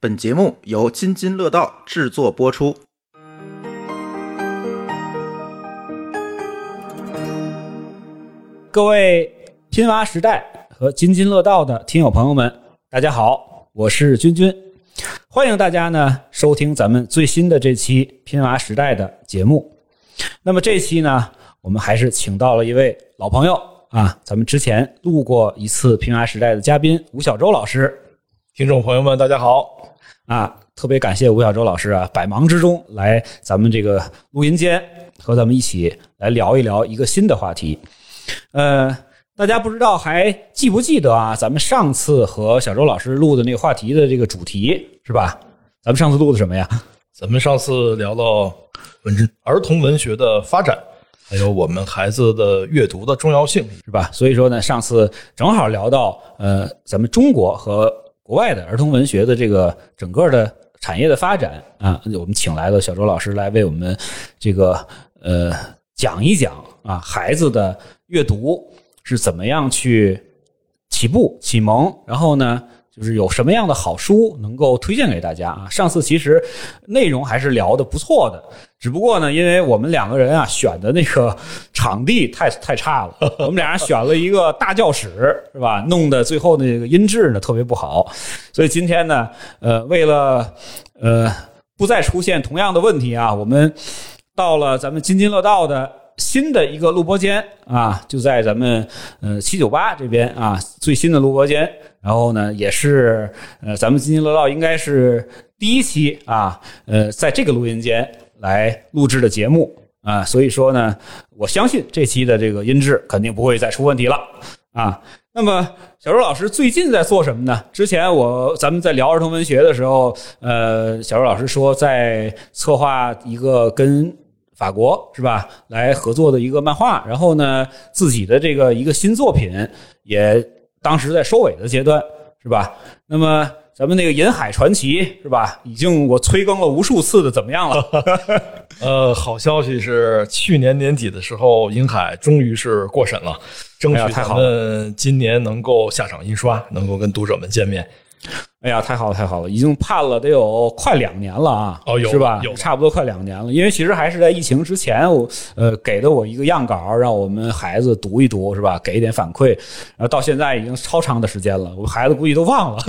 本节目由津津乐道制作播出。各位拼娃时代和津津乐道的听友朋友们，大家好，我是君君，欢迎大家呢收听咱们最新的这期拼娃时代的节目。那么这期呢，我们还是请到了一位老朋友啊，咱们之前录过一次拼娃时代的嘉宾吴小周老师听众朋友们，大家好。啊，特别感谢吴小周老师啊，百忙之中来咱们这个录音间和咱们一起来聊一聊一个新的话题。呃，大家不知道还记不记得啊？咱们上次和小周老师录的那个话题的这个主题是吧？咱们上次录的什么呀？咱们上次聊到文儿童文学的发展，还有我们孩子的阅读的重要性，是吧？所以说呢，上次正好聊到呃，咱们中国和国外的儿童文学的这个整个的产业的发展啊，我们请来了小周老师来为我们这个呃讲一讲啊，孩子的阅读是怎么样去起步启蒙，然后呢，就是有什么样的好书能够推荐给大家啊？上次其实内容还是聊的不错的，只不过呢，因为我们两个人啊选的那个场地太太差了，我们俩人选了一个大教室，是吧？弄得最后那个音质呢特别不好，所以今天呢，呃，为了呃不再出现同样的问题啊，我们到了咱们津津乐道的新的一个录播间啊，就在咱们呃七九八这边啊最新的录播间。然后呢，也是呃咱们津津乐道应该是第一期啊，呃在这个录音间来录制的节目啊，所以说呢，我相信这期的这个音质肯定不会再出问题了啊。那么小周老师最近在做什么呢？之前我咱们在聊儿童文学的时候，呃，小周老师说在策划一个跟法国是吧来合作的一个漫画，然后呢自己的这个一个新作品也当时在收尾的阶段是吧？那么咱们那个《银海传奇》是吧？已经我催更了无数次的，怎么样了？呃，好消息是，去年年底的时候，银海终于是过审了，争取咱们今年能够下场印刷，能够跟读者们见面。哎呀，太好了，太好了，已经判了得有快两年了啊！哦有是吧？有差不多快两年了。因为其实还是在疫情之前，我呃给的我一个样稿，让我们孩子读一读，是吧？给一点反馈。然后到现在已经超长的时间了，我们孩子估计都忘了。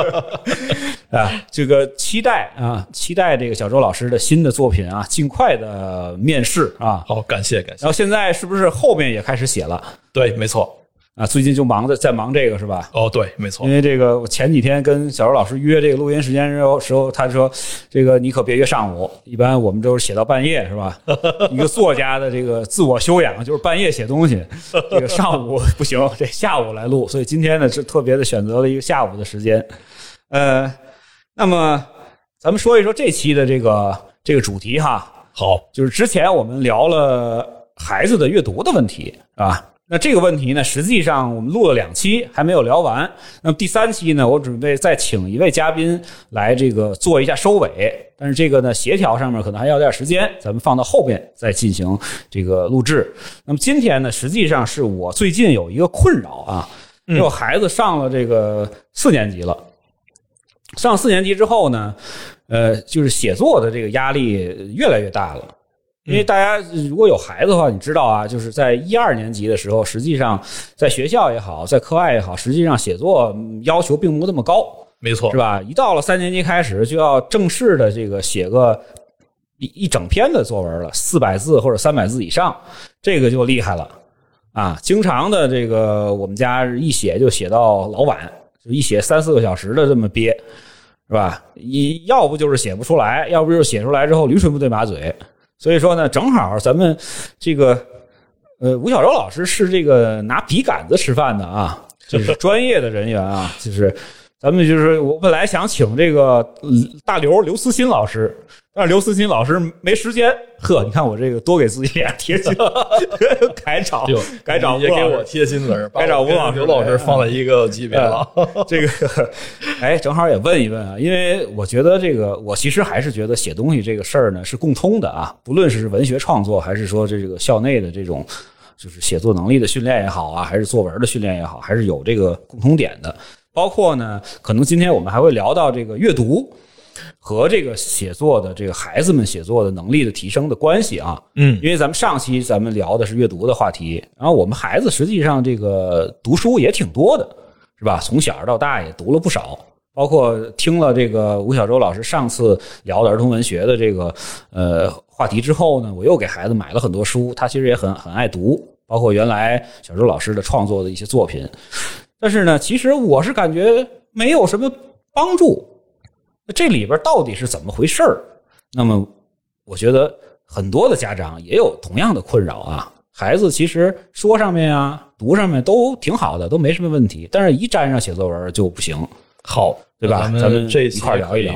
啊，这个期待啊，期待这个小周老师的新的作品啊，尽快的面世啊。好，感谢感谢然。后现在是不是后面也开始写了对，没错。啊？最近就忙着在忙这个是吧？哦，对，没错因。为这个，我前几天跟小周老师约这个录音时间时候，时候他说，这个你可别约上午，一般我们都是写到半夜，是吧？一个作家的这个自我修养就是半夜写东西，这个上午 不行，这下午来录，所以今天呢是特别的选择了一个下午的时间。呃，那么咱们说一说这期的这个这个主题哈，好，就是之前我们聊了孩子的阅读的问题，是吧？那这个问题呢，实际上我们录了两期还没有聊完。那么第三期呢，我准备再请一位嘉宾来这个做一下收尾，但是这个呢协调上面可能还要点时间，咱们放到后边再进行这个录制。那么今天呢，实际上是我最近有一个困扰啊，因为我孩子上了这个四年级了。上四年级之后呢，呃，就是写作的这个压力越来越大了。因为大家如果有孩子的话，你知道啊，就是在一二年级的时候，实际上在学校也好，在课外也好，实际上写作嗯要求并不那么高，没错是。吧？一到了三年级开始，就要正式的这个写个一一整篇的作文了，四百字或者三百字以上，这个就厉害了啊！经常的这个我们家一写就写到老晚，就一写三四个小时的这么憋，是吧？你要不就是写不出来，要不就是写出来之后驴唇不对马嘴。所以说呢，正好咱们这个呃吴小周老师是这个拿笔杆子吃饭的啊，就是专业的人员啊，就是咱们就是我本来想请这个嗯大刘刘思欣老师，但是刘思欣老师没时间。呵，你看我这个多给自己脸贴金，改找改找吴也给我。贴心词儿，把该找吴老师刘老师放在一个级别了。这个，哎，正好也问一问啊，因为我觉得这个，我其实还是觉得写东西这个事儿呢是共通的啊，不论是文学创作，还是说这个校内的这种就是写作能力的训练也好啊，还是作文的训练也好，还是有这个共同点的。包括呢，可能今天我们还会聊到这个阅读和这个写作的这个孩子们写作的能力的提升的关系啊。嗯因为咱们上期咱们聊的是阅读的话题，然后我们孩子实际上这个读书也挺多的，是吧？从小到大也读了不少，包括听了这个吴晓舟老师上次聊的儿童文学的这个呃话题之后呢，我又给孩子买了很多书，他其实也很很爱读，包括原来小周老师的创作的一些作品。但是呢，其实我是感觉没有什么帮助。那这里边到底是怎么回事儿？那么，我觉得很多的家长也有同样的困扰啊。孩子其实说上面啊、读上面都挺好的，都没什么问题，但是一沾上写作文就不行。好，对吧咱咱们们这一块聊一聊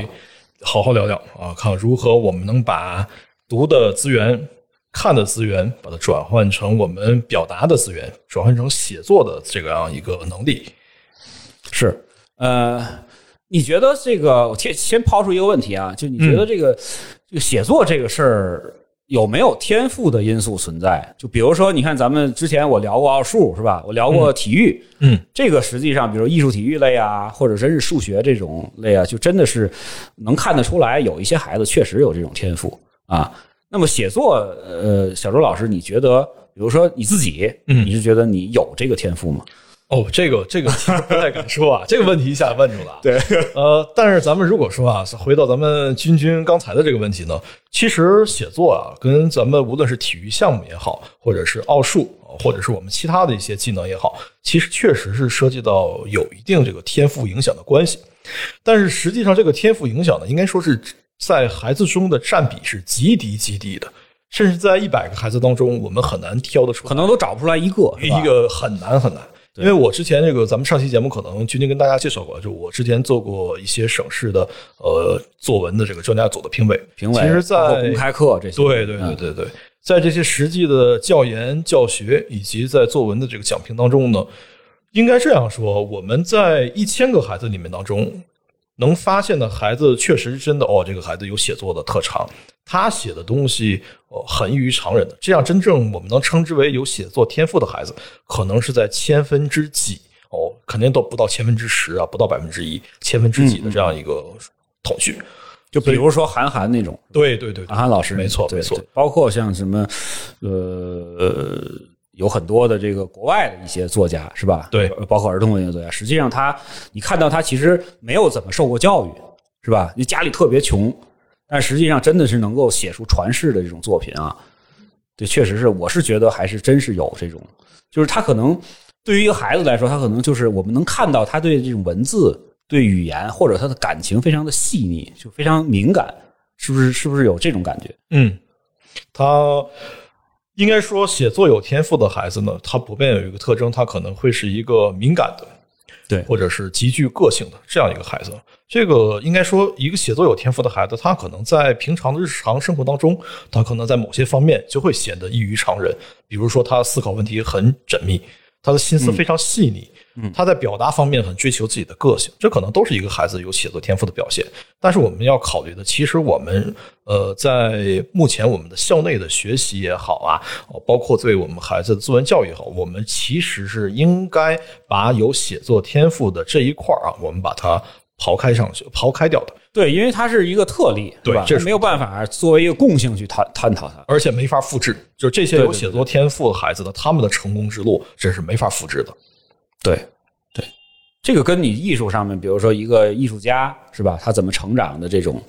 好好聊聊啊，看如何我们能把读的资源、看的资源，把它转换成我们表达的资源，转换成写作的这个样一个能力。是，呃，你觉得这个？我先先抛出一个问题啊，就你觉得这个、这个写作这个事儿有没有天赋的因素存在？就比如说，你看咱们之前我聊过奥数是吧？我聊过体育，嗯，这个实际上，比如艺术体育类啊，或者真是数学这种类啊，就真的是能看得出来，有一些孩子确实有这种天赋啊。那么写作，呃，小周老师，你觉得，比如说你自己，嗯你是觉得你有这个天赋吗？哦，这个这个不太敢说啊，这个问题一下问住了。对，呃，但是咱们如果说啊，回到咱们君君刚才的这个问题呢，其实写作啊，跟咱们无论是体育项目也好，或者是奥数，或者是我们其他的一些技能也好，其实确实是涉及到有一定这个天赋影响的关系。但是实际上，这个天赋影响呢，应该说是在孩子中的占比是极低极低的，甚至在一百个孩子当中，我们很难挑得出来可能都找不出来一个，一个很难很难。因为我之前这个咱们上期节目可能君君跟大家介绍过，就我之前做过一些省市的呃作文的这个专家组的评委，评委，其实在公开课这些，对对对对对，在这些实际的教研教学以及在作文的这个讲评当中呢，应该这样说，我们在一千个孩子里面当中，能发现的孩子确实真的哦，这个孩子有写作的特长，他写的东西哦很异于常人的，这样真正我们能称之为有写作天赋的孩子，可能是在千分之几哦，肯定都不到千分之十啊，不到百分之一，千分之几的这样一个统计。就比如说韩寒那种，对对对对韩寒老师，没错没错包括像什么，呃，有很多的这个国外的一些作家是吧？对呃包括儿童文学作家，实际上他，你看到他其实没有怎么受过教育，是吧？你家里特别穷，但实际上真的是能够写出传世的这种作品啊。对，确实是，我是觉得还是真是有这种，就是他可能对于一个孩子来说，他可能就是我们能看到他对这种文字、对语言或者他的感情非常的细腻，就非常敏感，是不是？是不是有这种感觉？嗯，他应该说写作有天赋的孩子呢，他普遍有一个特征，他可能会是一个敏感的，对或者是极具个性的这样一个孩子。这个应该说，一个写作有天赋的孩子，他可能在平常的日常生活当中，他可能在某些方面就会显得异于常人。比如说，他思考问题很缜密，他的心思非常细腻，他在表达方面很追求自己的个性，这可能都是一个孩子有写作天赋的表现。但是我们要考虑的，其实我们呃，在目前我们的校内的学习也好啊，哦包括对我们孩子的作文教育也好，我们其实是应该把有写作天赋的这一块啊，我们把它刨开上去，刨开掉的，对，因为它是一个特例，对吧？对这是没有办法作为一个共性去探探讨它。而且没法复制。就是这些有写作天赋的孩子的，他们的成功之路，这是没法复制的。对对，这个跟你艺术上面，比如说一个艺术家是吧，他怎么成长的这种，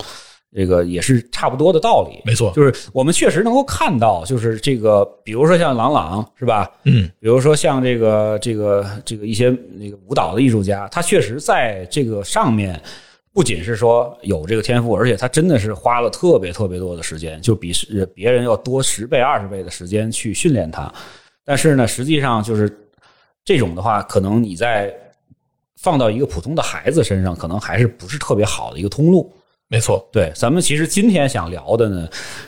这个也是差不多的道理。没错就是我们确实能够看到，就是这个，比如说像郎朗是吧？嗯，比如说像这个这个这个一些那个舞蹈的艺术家，他确实在这个上面。不仅是说有这个天赋，而且他真的是花了特别特别多的时间，就比是别人要多十倍、二十倍的时间去训练他。但是呢，实际上就是这种的话，可能你在放到一个普通的孩子身上，可能还是不是特别好的一个通路。没错，对，咱们其实今天想聊的呢，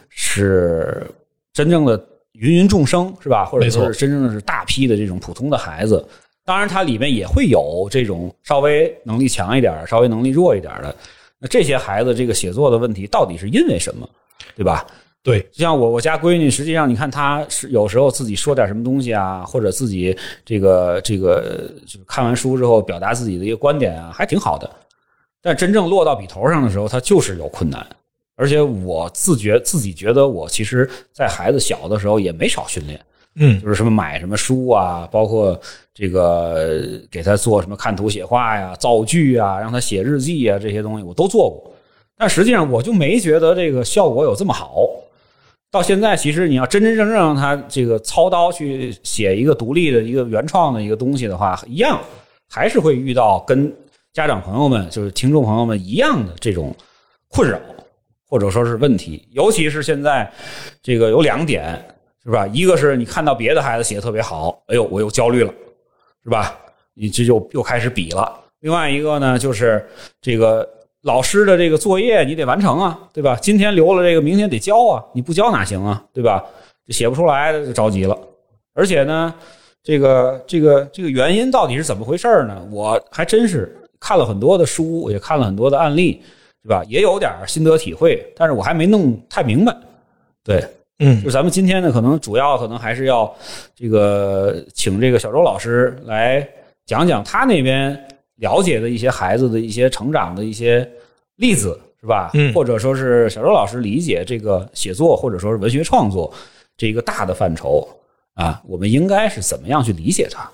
是真正的芸芸众生，是吧？或者说是真正的是大批的这种普通的孩子。当然，它里面也会有这种稍微能力强一点、稍微能力弱一点的。那这些孩子这个写作的问题到底是因为什么，对吧？对，就像我我家闺女，实际上你看她是有时候自己说点什么东西啊，或者自己这个这个就是看完书之后表达自己的一个观点啊，还挺好的。但真正落到笔头上的时候，她就是有困难。而且我自觉自己觉得，我其实在孩子小的时候也没少训练，嗯就是什么买什么书啊，包括这个给他做什么看图写画呀、造句啊，让他写日记啊，这些东西我都做过。但实际上我就没觉得这个效果有这么好。到现在，其实你要真真正正让他这个操刀去写一个独立的一个原创的一个东西的话，一样还是会遇到跟家长朋友们，就是听众朋友们一样的这种困扰，或者说是问题。尤其是现在这个有两点，是吧？一个是你看到别的孩子写的特别好，哎呦，我又焦虑了，是吧？你这就又开始比了。另外一个呢，就是这个老师的这个作业你得完成啊，对吧？今天留了这个，明天得交啊，你不交哪行啊，对吧？这写不出来就着急了。而且呢，这个这个这个原因到底是怎么回事呢？我还真是看了很多的书，也看了很多的案例，对吧？也有点心得体会，但是我还没弄太明白。对，嗯就咱们今天呢，可能主要可能还是要这个请这个小周老师来讲讲他那边了解的一些孩子的一些成长的一些例子，是吧？嗯或者说是小周老师理解这个写作或者说是文学创作这一个大的范畴啊，我们应该是怎么样去理解它？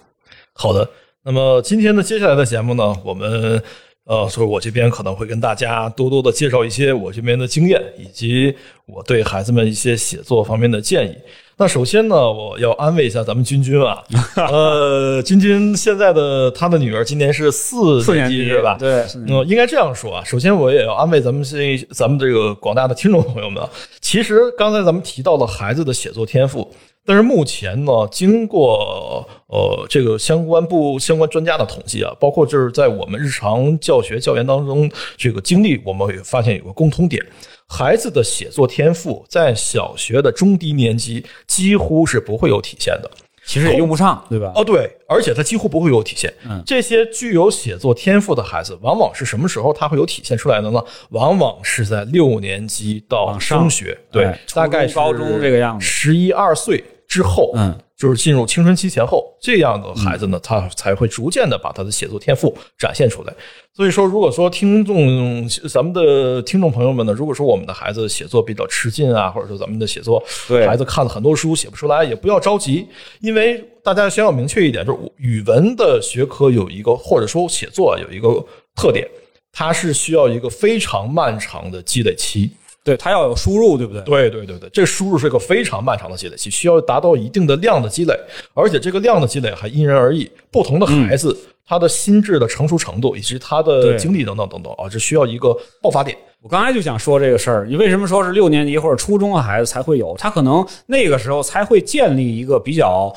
好的，那么今天的接下来的节目呢，我们呃，所以我这边可能会跟大家多多的介绍一些我这边的经验，以及我对孩子们一些写作方面的建议。那首先呢，我要安慰一下咱们君君啊，呃，君君现在的他的女儿今年是四四年级级是吧？对，嗯，应该这样说啊。首先，我也要安慰咱们这咱们这个广大的听众朋友们啊。其实刚才咱们提到了孩子的写作天赋，但是目前呢，经过呃这个相关部相关专家的统计啊，包括就是在我们日常教学教研当中这个经历，我们也发现有个共通点。孩子的写作天赋在小学的中低年级几乎是不会有体现的。其实也用不上，对吧？哦，对，而且他几乎不会有体现。嗯这些具有写作天赋的孩子，往往是什么时候他会有体现出来的呢？往往是在六年级到中学，对，哎大概是高中这个样子十一二岁之后，嗯，就是进入青春期前后，这样的孩子呢，他才会逐渐的把他的写作天赋展现出来。所以说，如果说听众咱们的听众朋友们呢，如果说我们的孩子写作比较吃劲啊，或者说咱们的写作对孩子看了很多书写不出来，也不要着急，因为大家先要明确一点，就是语文的学科有一个或者说写作有一个特点，它是需要一个非常漫长的积累期。对它要有输入，对不对？对对对对，这输入是一个非常漫长的积累期，需要达到一定的量的积累，而且这个量的积累还因人而异，不同的孩子、他的心智的成熟程度以及他的对经历等等等等啊，这需要一个爆发点。我刚才就想说这个事儿，你为什么说是六年级或者初中的孩子才会有？他可能那个时候才会建立一个比较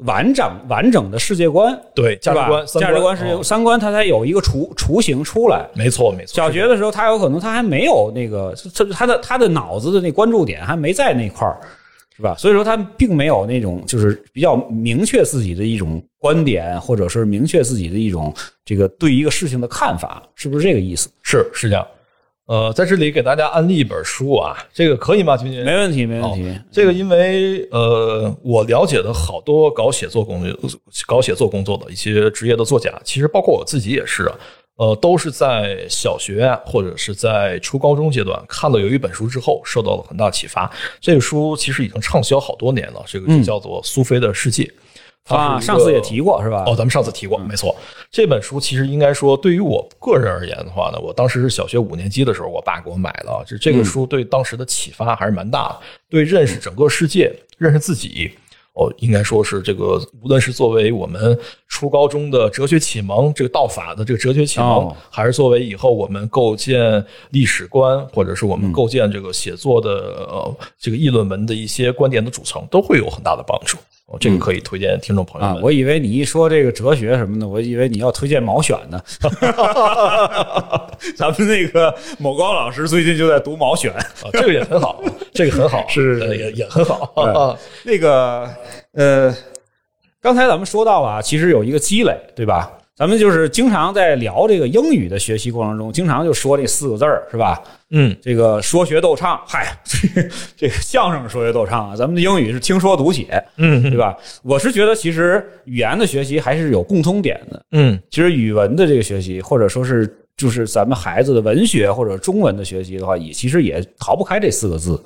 完整完整的世界观，对价值观、三价值观、世界哦三观，他才有一个雏雏形出来。没错没错。小学的时候，他有可能他还没有那个，他他的他的脑子的那关注点还没在那块儿，是吧？所以说他并没有那种就是比较明确自己的一种观点，或者是明确自己的一种这个对一个事情的看法，是不是这个意思？是是这样。呃，在这里给大家安利一本书啊，这个可以吗，君君？没问题，没问题。这个因为呃，我了解的好多搞写作工作、搞写作工作的一些职业的作家，其实包括我自己也是啊，呃，都是在小学啊或者是在初高中阶段看了有一本书之后，受到了很大启发。这个书其实已经畅销好多年了，这个就叫做《苏菲的世界》它啊，上次也提过是吧？哦，咱们上次提过，没错。这本书其实应该说，对于我个人而言的话呢，我当时是小学五年级的时候，我爸给我买的。这这个书对当时的启发还是蛮大的，对认识整个世界、认识自己，哦，应该说是这个，无论是作为我们初高中的哲学启蒙，这个道法的这个哲学启蒙，哦还是作为以后我们构建历史观，或者是我们构建这个写作的呃这个议论文的一些观点的组成，都会有很大的帮助。哦，这个可以推荐听众朋友们。，啊我以为你一说这个哲学什么的，我以为你要推荐毛选呢。咱们那个某高老师最近就在读毛选，啊，这个也很好，这个很好，是呃也也很好。啊那个呃，刚才咱们说到啊，其实有一个积累，对吧？咱们就是经常在聊这个英语的学习过程中，经常就说这四个字儿，是吧？嗯，这个说学逗唱，嗨，这个这个相声说学逗唱啊，咱们的英语是听说读写，嗯对吧？我是觉得其实语言的学习还是有共通点的。嗯其实语文的这个学习，或者说是就是咱们孩子的文学或者中文的学习的话，也其实也逃不开这四个字，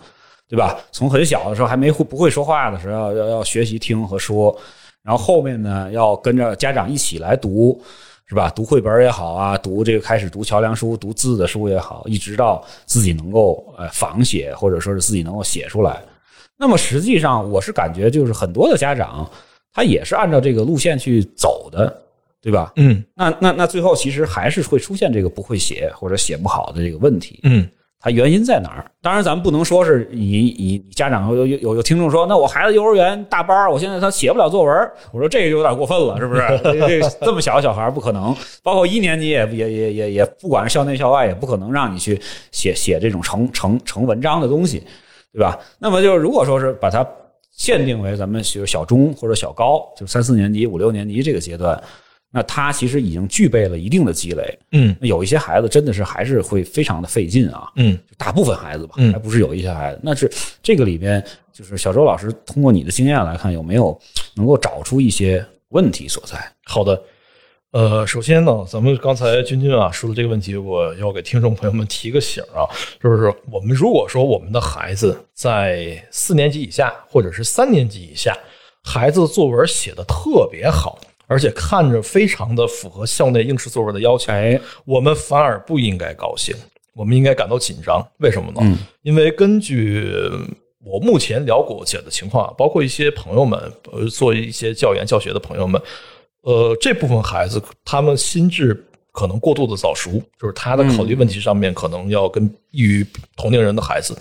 对吧？从很小的时候还没会不会说话的时候，要要要学习听和说，然后后面呢要跟着家长一起来读。是吧？读绘本也好啊，读这个开始读桥梁书、读字的书也好，一直到自己能够呃仿写，或者说是自己能够写出来。那么实际上，我是感觉就是很多的家长他也是按照这个路线去走的，对吧？嗯那那那最后其实还是会出现这个不会写或者写不好的这个问题，嗯它原因在哪儿？当然，咱们不能说是你你你家长有有有有听众说，那我孩子幼儿园大班，我现在他写不了作文，我说这个有点过分了，是不是？这这么小的小孩不可能，包括一年级也也也也也，不管是校内校外，也不可能让你去写写这种成成成文章的东西，对吧？那么就是如果说是把它限定为咱们学小中或者小高，就三四年级、五六年级这个阶段，那他其实已经具备了一定的积累。嗯有一些孩子真的是还是会非常的费劲啊，嗯就大部分孩子吧，嗯还不是有一些孩子。那是这个里边，就是小周老师通过你的经验来看，有没有能够找出一些问题所在？好的。呃，首先呢，咱们刚才君君啊说的这个问题，我要给听众朋友们提个醒啊，就是我们如果说我们的孩子在四年级以下或者是三年级以下，孩子作文写的特别好，而且看着非常的符合校内应试作文的要求，哎，我们反而不应该高兴，我们应该感到紧张。为什么呢？嗯因为根据我目前了解的情况啊，包括一些朋友们，呃，做一些教研教学的朋友们，呃，这部分孩子他们心智可能过度的早熟，就是他的考虑问题上面可能要跟异于同龄人的孩子，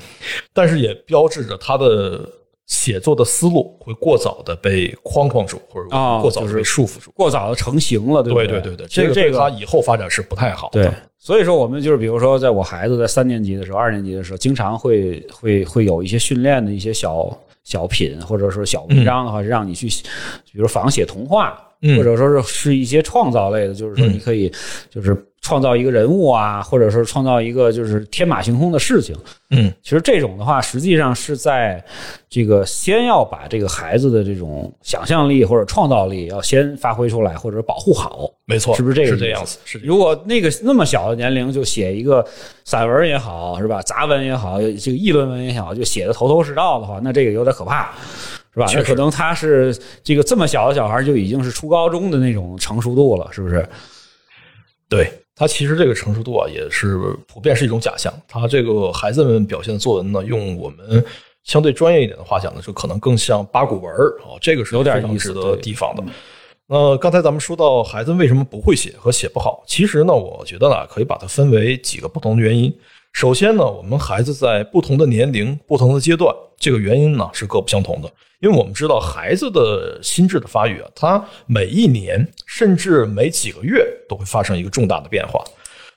但是也标志着他的写作的思路会过早的被框框住，或者哦过早的被束缚住。过早的成型了，对不对？对对对对，这个这个对他以后发展是不太好的。对，所以说我们就是比如说，在我孩子在三年级的时候、二年级的时候，经常会会会有一些训练的一些小小品或者说小文章的话，是让你去，比如仿写童话，嗯。或者说是是一些创造类的，就是说嗯。你可以就是创造一个人物啊，或者说创造一个就是天马行空的事情。嗯其实这种的话，实际上是在这个先要把这个孩子的这种想象力或者创造力要先发挥出来，或者保护好。没错，是不是这个样子？是如果那个那么小的年龄就写一个散文也好，是吧？杂文也好，这个议论文也好，就写的头头是道的话，那这个有点可怕，是吧？那可能他是这个这么小的小孩就已经是初高中的那种成熟度了，是不是？对他其实这个成熟度啊，也是普遍是一种假象。它这个孩子们表现的作文呢，用我们相对专业一点的话讲呢，就可能更像八股文儿啊，这个是有点意思的地方的。那刚才咱们说到孩子为什么不会写和写不好，其实呢，我觉得呢，可以把它分为几个不同的原因。首先呢，我们孩子在不同的年龄、不同的阶段，这个原因呢是各不相同的。因为我们知道孩子的心智的发育啊，他每一年甚至每几个月都会发生一个重大的变化。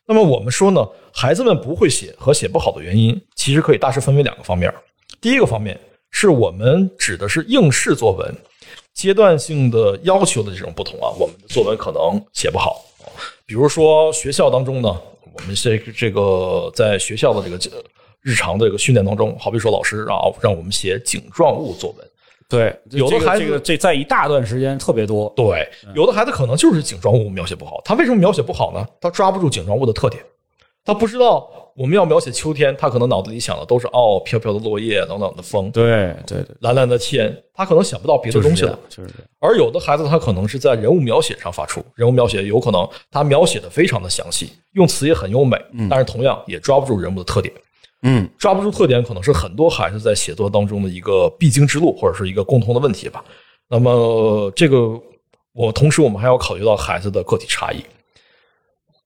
那么我们说呢，孩子们不会写和写不好的原因，其实可以大致分为两个方面。第一个方面是我们指的是应试作文阶段性的要求的这种不同啊，我们的作文可能写不好。比如说学校当中呢，我们这个这个在学校的这个日常的这个训练当中，好比说老师啊让我们写景状物作文，对，有的孩子这个这个这在一大段时间特别多，对，有的孩子可能就是景状物描写不好，他为什么描写不好呢？他抓不住景状物的特点，他不知道我们要描写秋天，他可能脑子里想的都是哦，飘飘的落叶，冷冷的风，对对对，蓝蓝的天，他可能想不到别的东西了就是这样。而有的孩子他可能是在人物描写上发出，人物描写有可能他描写的非常的详细，用词也很优美，但是同样也抓不住人物的特点。嗯，抓不住特点，可能是很多孩子在写作当中的一个必经之路，或者是一个共同的问题吧。那么，这个我同时我们还要考虑到孩子的个体差异，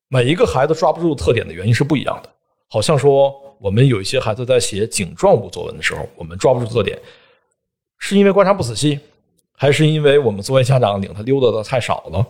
每一个孩子抓不住特点的原因是不一样的。好像说，我们有一些孩子在写景状物作文的时候，我们抓不住特点，是因为观察不仔细，还是因为我们作为家长领他溜达的太少了，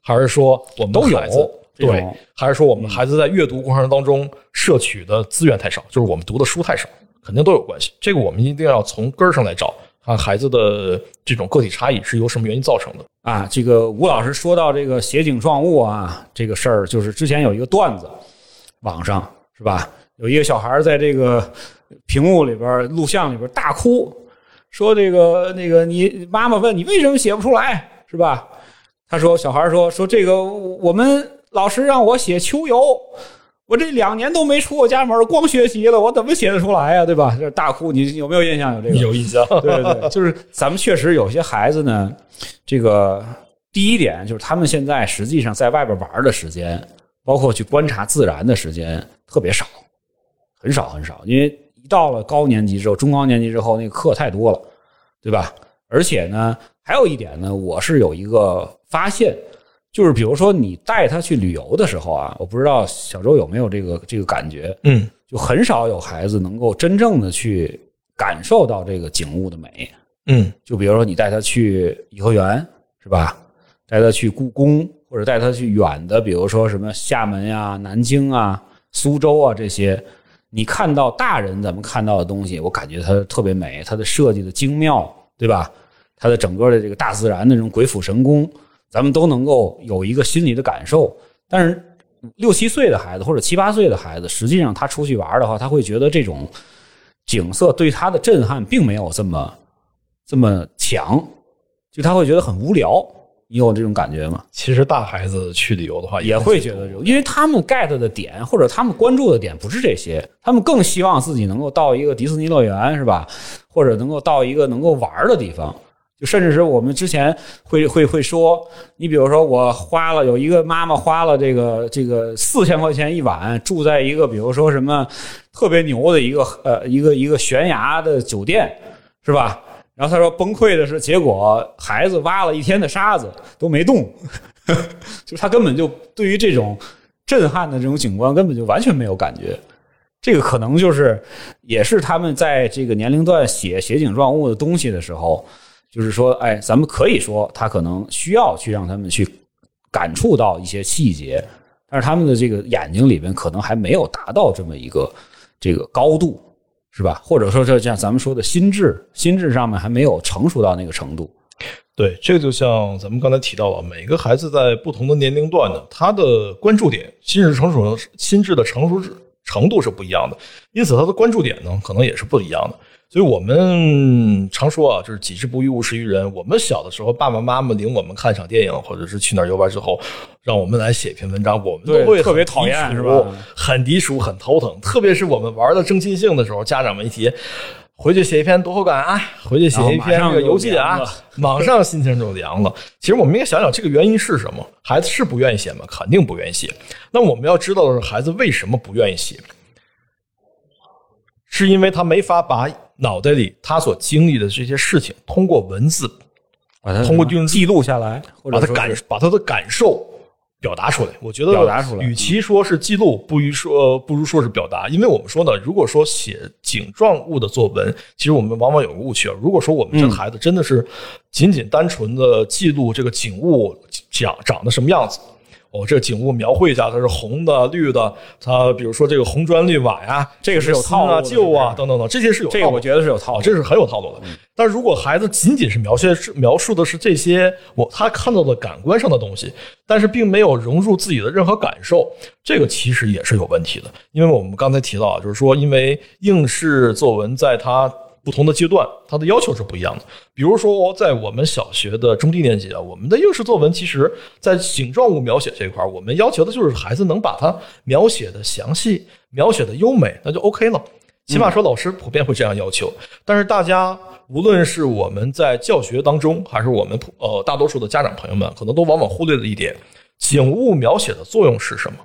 还是说我们的都有孩子对，还是说我们孩子在阅读过程当中摄取的资源太少，就是我们读的书太少，肯定都有关系。这个我们一定要从根儿上来找，看孩子的这种个体差异是由什么原因造成的。啊，这个吴老师说到这个写景状物啊，这个事儿，就是之前有一个段子，网上是吧？有一个小孩在这个屏幕里边、录像里边大哭，说这个那个你妈妈问你为什么写不出来，是吧？他说小孩说说这个我们老师让我写秋游，我这两年都没出过家门，光学习了，我怎么写得出来呀、对吧？这大哭，你有没有印象？有这个？有印象？对对对，就是咱们确实有些孩子呢，这个第一点就是他们现在实际上在外边玩的时间，包括去观察自然的时间特别少，很少很少。因为一到了高年级之后，中高年级之后，那个课太多了，对吧？而且呢，还有一点呢，我是有一个发现，就是比如说你带他去旅游的时候啊，我不知道小周有没有这个这个感觉，嗯，就很少有孩子能够真正的去感受到这个景物的美。嗯就比如说你带他去颐和园，是吧？带他去故宫，或者带他去远的，比如说什么厦门呀、南京啊、苏州啊这些，你看到大人咱们看到的东西，我感觉它特别美，它的设计的精妙，对吧？它的整个的这个大自然的这种鬼斧神工，咱们都能够有一个心理的感受。但是六七岁的孩子或者七八岁的孩子，实际上他出去玩的话，他会觉得这种景色对他的震撼并没有这么这么强，就他会觉得很无聊。你有这种感觉吗？其实大孩子去旅游的话也会觉得这种，因为他们 get 的点或者他们关注的点不是这些，他们更希望自己能够到一个迪士尼乐园，是吧？或者能够到一个能够玩的地方。就甚至是我们之前会会会说，你比如说我花了有一个妈妈花了这个这个四千块钱一晚，住在一个比如说什么特别牛的一个呃一个一个悬崖的酒店，是吧？然后他说崩溃的是，结果孩子挖了一天的沙子都没动，就是他根本就对于这种震撼的这种景观根本就完全没有感觉。这个可能就是也是他们在这个年龄段写写景状物的东西的时候，就是说，哎，咱们可以说他可能需要去让他们去感触到一些细节，但是他们的这个眼睛里边可能还没有达到这么一个这个高度。是吧？或者说，就像咱们说的心智，心智上面还没有成熟到那个程度。对，这个就像咱们刚才提到了，每个孩子在不同的年龄段呢，他的关注点、心智成熟、心智的成熟程度是不一样的，因此他的关注点呢，可能也是不一样的。所以我们常说啊，就是己之不欲，勿施于人。我们小的时候，爸爸妈妈领我们看场电影，或者是去哪儿游玩之后，让我们来写一篇文章，我们都会特别讨厌，是吧？很抵触，很头疼。特别是我们玩的正尽兴的时候，家长们一提，回去写一篇读后感啊，回去写一篇这个游记啊，马上心情就凉了。其实我们应该想想，这个原因是什么？孩子是不愿意写吗？肯定不愿意写。那我们要知道的是，孩子为什么不愿意写？是因为他没法把脑袋里他所经历的这些事情通过文字，通过用记录下来，把他感把他的感受表达出来。我觉得表达出来，与其说是记录，不如说不如说是表达。因为我们说呢，如果说写景状物的作文，其实我们往往有个误区啊。如果说我们这孩子真的是仅仅单纯的记录这个景物长长得什么样子。哦，这景物描绘一下，它是红的、绿的，它比如说这个红砖绿瓦呀，这个是有套路啊、旧啊等等等，这些是有这个我觉得是有套路，这是很有套路的。但如果孩子仅仅是描写描述的是这些我他看到的感官上的东西，但是并没有融入自己的任何感受，这个其实也是有问题的。因为我们刚才提到啊，就是说，因为应试作文在它不同的阶段，它的要求是不一样的。比如说，在我们小学的中低年级啊，我们的应试作文，其实在景状物描写这一块我们要求的就是孩子能把它描写的详细、描写的优美，那就 OK 了。起码说，老师普遍会这样要求。但是大家，无论是我们在教学当中，还是我们普呃大多数的家长朋友们，可能都往往忽略了一点：景物描写的作用是什么？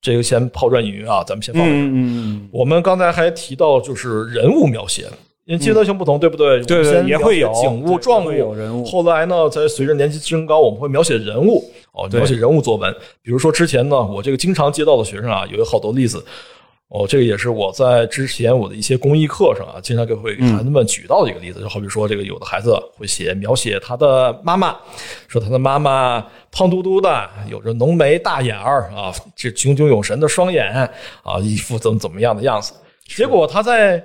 这个先抛砖引玉啊，咱们先放。嗯嗯。我们刚才还提到，就是人物描写。因为阶段性不同，对不对？对对，也会有景物、状物、有人物。后来呢，在随着年纪增高，我们会描写人物哦，描写人物作文。比如说之前呢，我这个经常接到的学生啊，有好多例子哦，这个也是我在之前我的一些公益课上啊，经常给会给孩子们举到的一个例子。就好比说，这个有的孩子会写描写他的妈妈，说他的妈妈胖嘟嘟的，有着浓眉大眼儿啊，这炯炯有神的双眼啊，一副怎么怎么样的样子。结果他在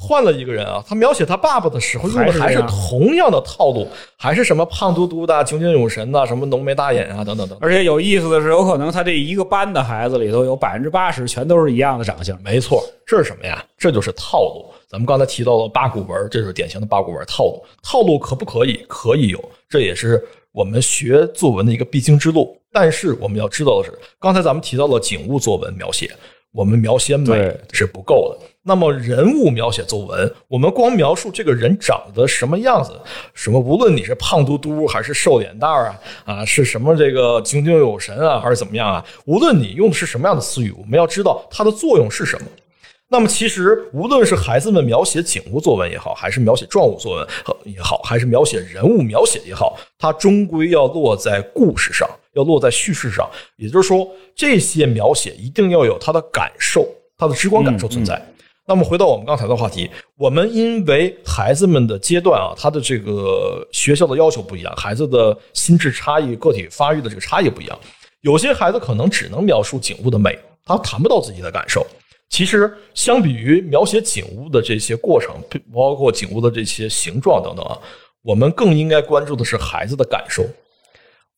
换了一个人啊，他描写他爸爸的时候用的还是同样的套路，还是什么胖嘟嘟的、炯炯有神的、什么浓眉大眼啊，等等等。而且有意思的是，有可能他这一个班的孩子里头有百分之八十全都是一样的长相。没错，这是什么呀？这就是套路。咱们刚才提到了八股文，这就是典型的八股文套路。套路可不可以？可以有，这也是我们学作文的一个必经之路。但是我们要知道的是，刚才咱们提到了景物作文描写，我们描写美是不够的。那么人物描写作文，我们光描述这个人长得什么样子，什么无论你是胖嘟嘟还是瘦脸蛋儿啊啊，是什么这个炯炯有神啊，还是怎么样啊，无论你用的是什么样的词语，我们要知道它的作用是什么。那么其实无论是孩子们描写景物作文也好，还是描写状物作文也好，还是描写人物描写也好，它终归要落在故事上，要落在叙事上。也就是说，这些描写一定要有它的感受，它的直观感受存在。那么回到我们刚才的话题，我们因为孩子们的阶段啊，他的这个学校的要求不一样，孩子的心智差异、个体发育的这个差异不一样，有些孩子可能只能描述景物的美，他谈不到自己的感受。其实，相比于描写景物的这些过程，包括景物的这些形状等等啊，我们更应该关注的是孩子的感受。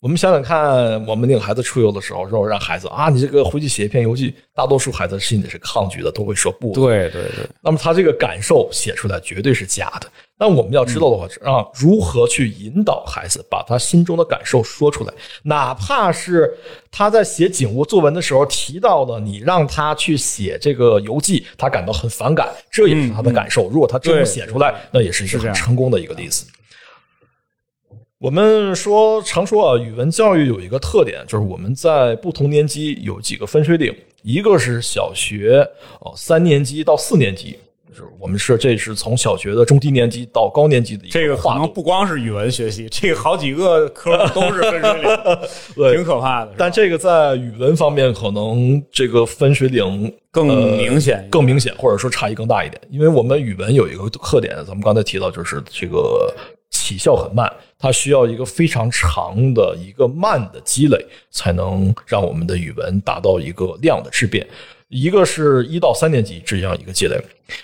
我们想想看，我们那个孩子出游的时候，如果让孩子啊，你这个回去写一篇游记，大多数孩子心里是抗拒的，都会说不。对对对，那么他这个感受写出来绝对是假的。那我们要知道的话，啊，如何去引导孩子把他心中的感受说出来，哪怕是他在写景物作文的时候提到了你让他去写这个游记，他感到很反感，这也是他的感受。如果他真的写出来，那也是一个很成功的一个例子。我们说常说啊，语文教育有一个特点，就是我们在不同年级有几个分水岭，一个是小学哦三年级到四年级，就是我们是这是从小学的中低年级到高年级的一这个可能。不光是语文学习，这个好几个科都是分水岭，对挺可怕的。但这个在语文方面，可能这个分水岭更呃明显更明显，或者说差异更大一点。因为我们语文有一个特点，咱们刚才提到，就是这个起效很慢，它需要一个非常长的一个慢的积累，才能让我们的语文达到一个量的质变。一个是一到三年级这样一个积累，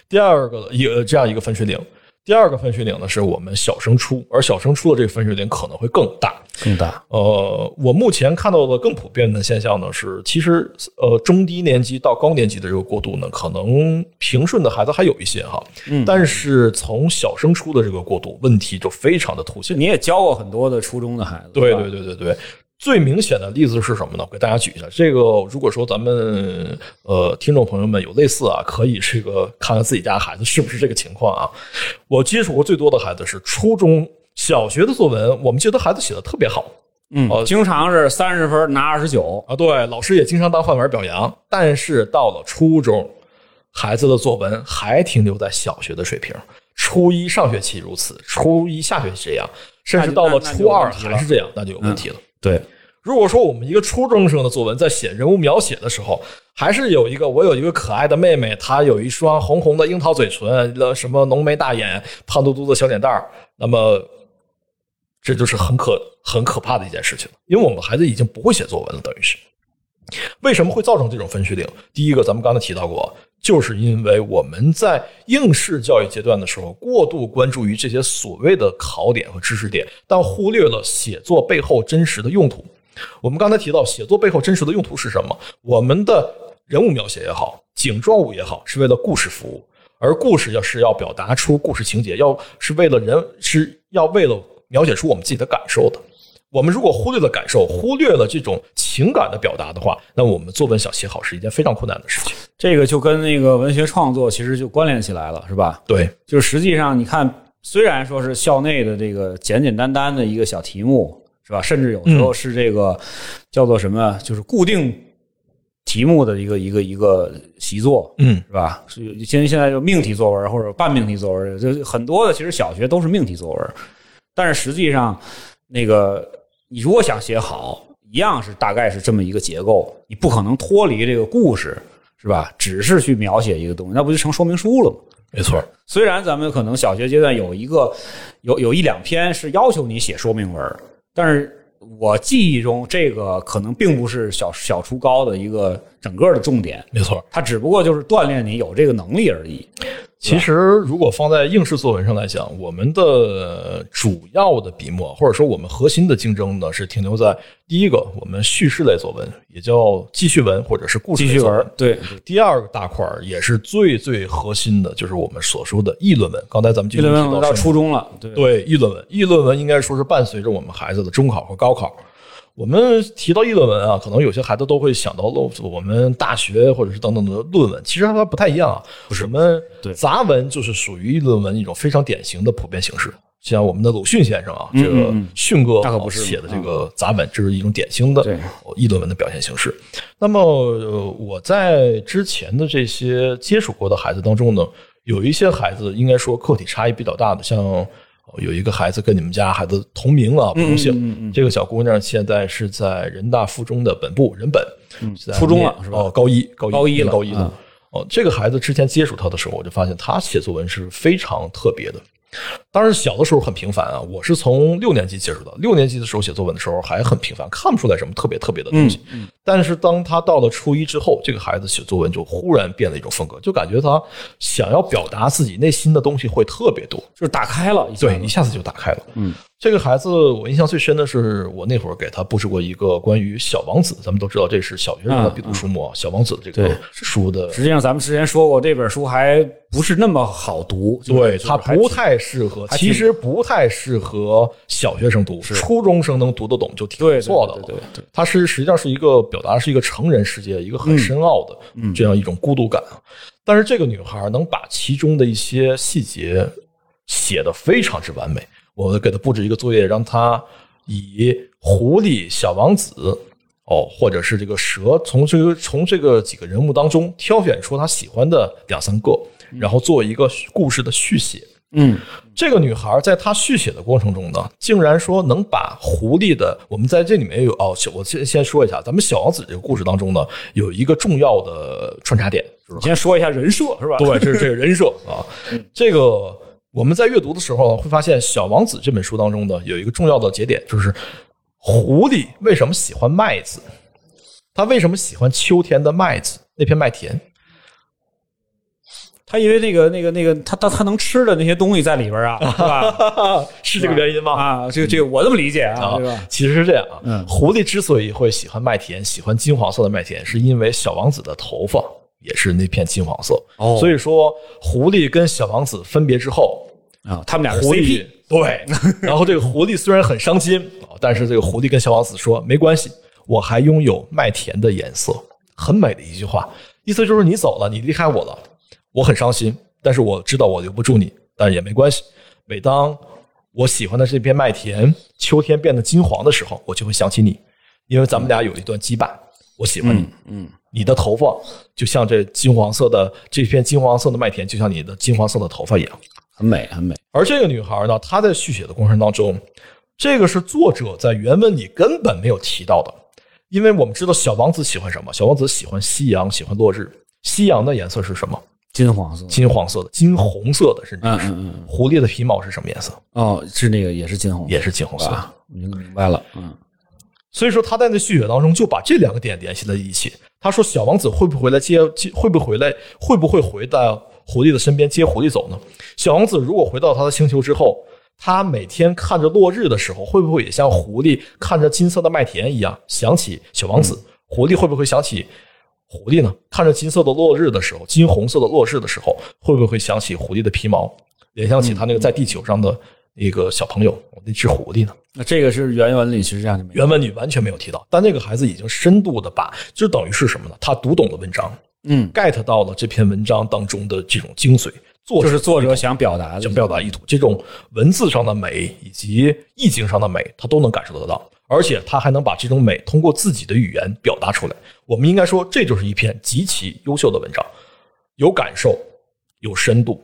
第二个一这样一个分水岭。第二个分水岭呢，是我们小升初，而小升初的这个分水岭可能会更大。更大。呃，我目前看到的更普遍的现象呢是，其实呃中低年级到高年级的这个过渡呢，可能平顺的孩子还有一些哈，嗯，但是从小升初的这个过渡，问题就非常的凸显。你也教过很多的初中的孩子，对对对对对，最明显的例子是什么呢？我给大家举一下。这个如果说咱们呃听众朋友们有类似啊，可以这个看看自己家孩子是不是这个情况啊。我接触过最多的孩子是初中小学的作文，我们觉得孩子写的特别好。嗯，哦经常是三十分拿二十九，啊，对，老师也经常当饭碗表扬。但是到了初中，孩子的作文还停留在小学的水平。初一上学期如此，初一下学期这样，甚至到了初二还是这样，那就有问题了。对，如果说我们一个初中生的作文在写人物描写的时候，还是有一个我有一个可爱的妹妹，她有一双红红的樱桃嘴唇，呃，什么浓眉大眼、胖嘟嘟的小脸蛋儿，那么这就是很可很可怕的一件事情，因为我们孩子已经不会写作文了，等于是。为什么会造成这种分水岭？第一个，咱们刚才提到过，就是因为我们在应试教育阶段的时候，过度关注于这些所谓的考点和知识点，但忽略了写作背后真实的用途。我们刚才提到，写作背后真实的用途是什么？我们的人物描写也好，景状物也好，是为了故事服务，而故事要是要表达出故事情节，要是为了人，是要为了描写出我们自己的感受的。我们如果忽略了感受，忽略了这种情感的表达的话，那我们作文想写好是一件非常困难的事情。这个就跟那个文学创作其实就关联起来了，是吧？对，就是实际上你看，虽然说是校内的这个简简单单的一个小题目，是吧？甚至有时候是这个叫做什么，就是固定题目的一个一个一个习作，嗯，是吧？是现在现在就命题作文或者半命题作文，就很多的其实小学都是命题作文，但是实际上那个你如果想写好，一样是大概是这么一个结构，你不可能脱离这个故事，是吧？只是去描写一个东西，那不就成说明书了吗？没错，虽然咱们可能小学阶段有一个有有一两篇是要求你写说明文，但是我记忆中这个可能并不是小小初高的一个整个的重点，没错。它只不过就是锻炼你有这个能力而已。其实，如果放在应试作文上来讲，我们的主要的笔墨，或者说我们核心的竞争呢，是停留在第一个，我们叙事类作文，也叫记叙文或者是故事继续类作文玩。对，第二个大块儿也是最最核心的，就是我们所说的议论文。刚才咱们就议论文到初中了，对对议论文，议论文应该说是伴随着我们孩子的中考和高考。我们提到议论文啊，可能有些孩子都会想到了我们大学或者是等等的论文，其实它不太一样啊。不是，我们对杂文就是属于议论文一种非常典型的普遍形式。像我们的鲁迅先生啊，这个迅哥写的这个杂文，这是一种典型的议论文的表现形式。那么，呃我在之前的这些接触过的孩子当中呢，有一些孩子应该说个体差异比较大的，像呃有一个孩子跟你们家孩子同名啊，不同姓。嗯嗯这个小姑娘现在是在人大附中的本部人本，初中了是吧哦，高一，高一，高一了。哦，这个孩子之前接触他的时候，我就发现他写作文是非常特别的。当然，小的时候很平凡啊，我是从六年级接触的。六年级的时候写作文的时候还很平凡，看不出来什么特别特别的东西。但是当他到了初一之后，这个孩子写作文就忽然变了一种风格，就感觉他想要表达自己内心的东西会特别多。就是打开了，对，一下子就打开了。嗯，这个孩子我印象最深的是，我那会儿给他布置过一个关于《小王子》，咱们都知道这是小学生的必读书目，小王子》这个对书的，实际上咱们之前说过，这本书还不是那么好读，对，它不太适合，其实不太适合小学生读，初中生能读得懂就挺不错的了。对对对对它是实际上是一个表达是一个成人世界一个很深奥的这样一种孤独感啊。但是这个女孩能把其中的一些细节写得非常之完美。我给她布置一个作业，让她以狐狸、小王子。哦，或者是这个蛇，从这个从这个几个人物当中挑选出她喜欢的两三个，然后做一个故事的续写。嗯，这个女孩在她续写的过程中呢，竟然说能把狐狸的，我们在这里面有哦，我先先说一下，咱们小王子这个故事当中呢，有一个重要的穿插点，就是你先说一下人设是吧？对，这是这个人设 啊。这个我们在阅读的时候会发现，《小王子》这本书当中呢，有一个重要的节点，就是狐狸为什么喜欢麦子？他为什么喜欢秋天的麦子那片麦田？他因为那个那个那个他他他能吃的那些东西在里边啊，是吧？是这个原因吗？啊，这个这个我这么理解啊，啊对吧？，其实是这样啊。嗯狐狸之所以会喜欢麦田，喜欢金黄色的麦田，是因为小王子的头发也是那片金黄色。哦所以说狐狸跟小王子分别之后，啊，他们俩 CP 狸对，然后这个狐狸虽然很伤心啊，但是这个狐狸跟小王子说没关系，我还拥有麦田的颜色，很美的一句话，意思就是你走了，你离开我了，我很伤心，但是我知道我留不住你，但也没关系。每当我喜欢的这片麦田秋天变得金黄的时候，我就会想起你，因为咱们俩有一段羁绊，我喜欢你，嗯，你的头发就像这金黄色的这片金黄色的麦田，就像你的金黄色的头发一样。很美很美，而这个女孩呢，她在续写的过程当中，这个是作者在原文里根本没有提到的，因为我们知道小王子喜欢什么？小王子喜欢夕阳，喜欢落日。夕阳的颜色是什么？金黄色，金黄色的，金红色的，甚至是。嗯嗯嗯，狐狸的皮毛是什么颜色？哦，是那个也是金红，也是金红色的。啊，明明白了，嗯，所以说他在那续写当中就把这两个点联系在一起。他说：“小王子会不会来接？接会不会回来？会不会回到狐狸的身边接狐狸走呢？小王子如果回到他的星球之后，他每天看着落日的时候，会不会也像狐狸看着金色的麦田一样想起小王子？狐狸会不会想起狐狸呢？看着金色的落日的时候，金红色的落日的时候，会不会想起狐狸的皮毛，联想起他那个在地球上的那个小朋友，那只狐狸呢？”那这个是原文里其实这样就没有，原文里完全没有提到，但那个孩子已经深度的把，就等于是什么呢？他读懂了文章嗯，，get 到了这篇文章当中的这种精髓，作者就是作者想表达的，想表达意图，这种文字上的美以及意境上的美，他都能感受得到，而且他还能把这种美通过自己的语言表达出来。我们应该说，这就是一篇极其优秀的文章，有感受，有深度。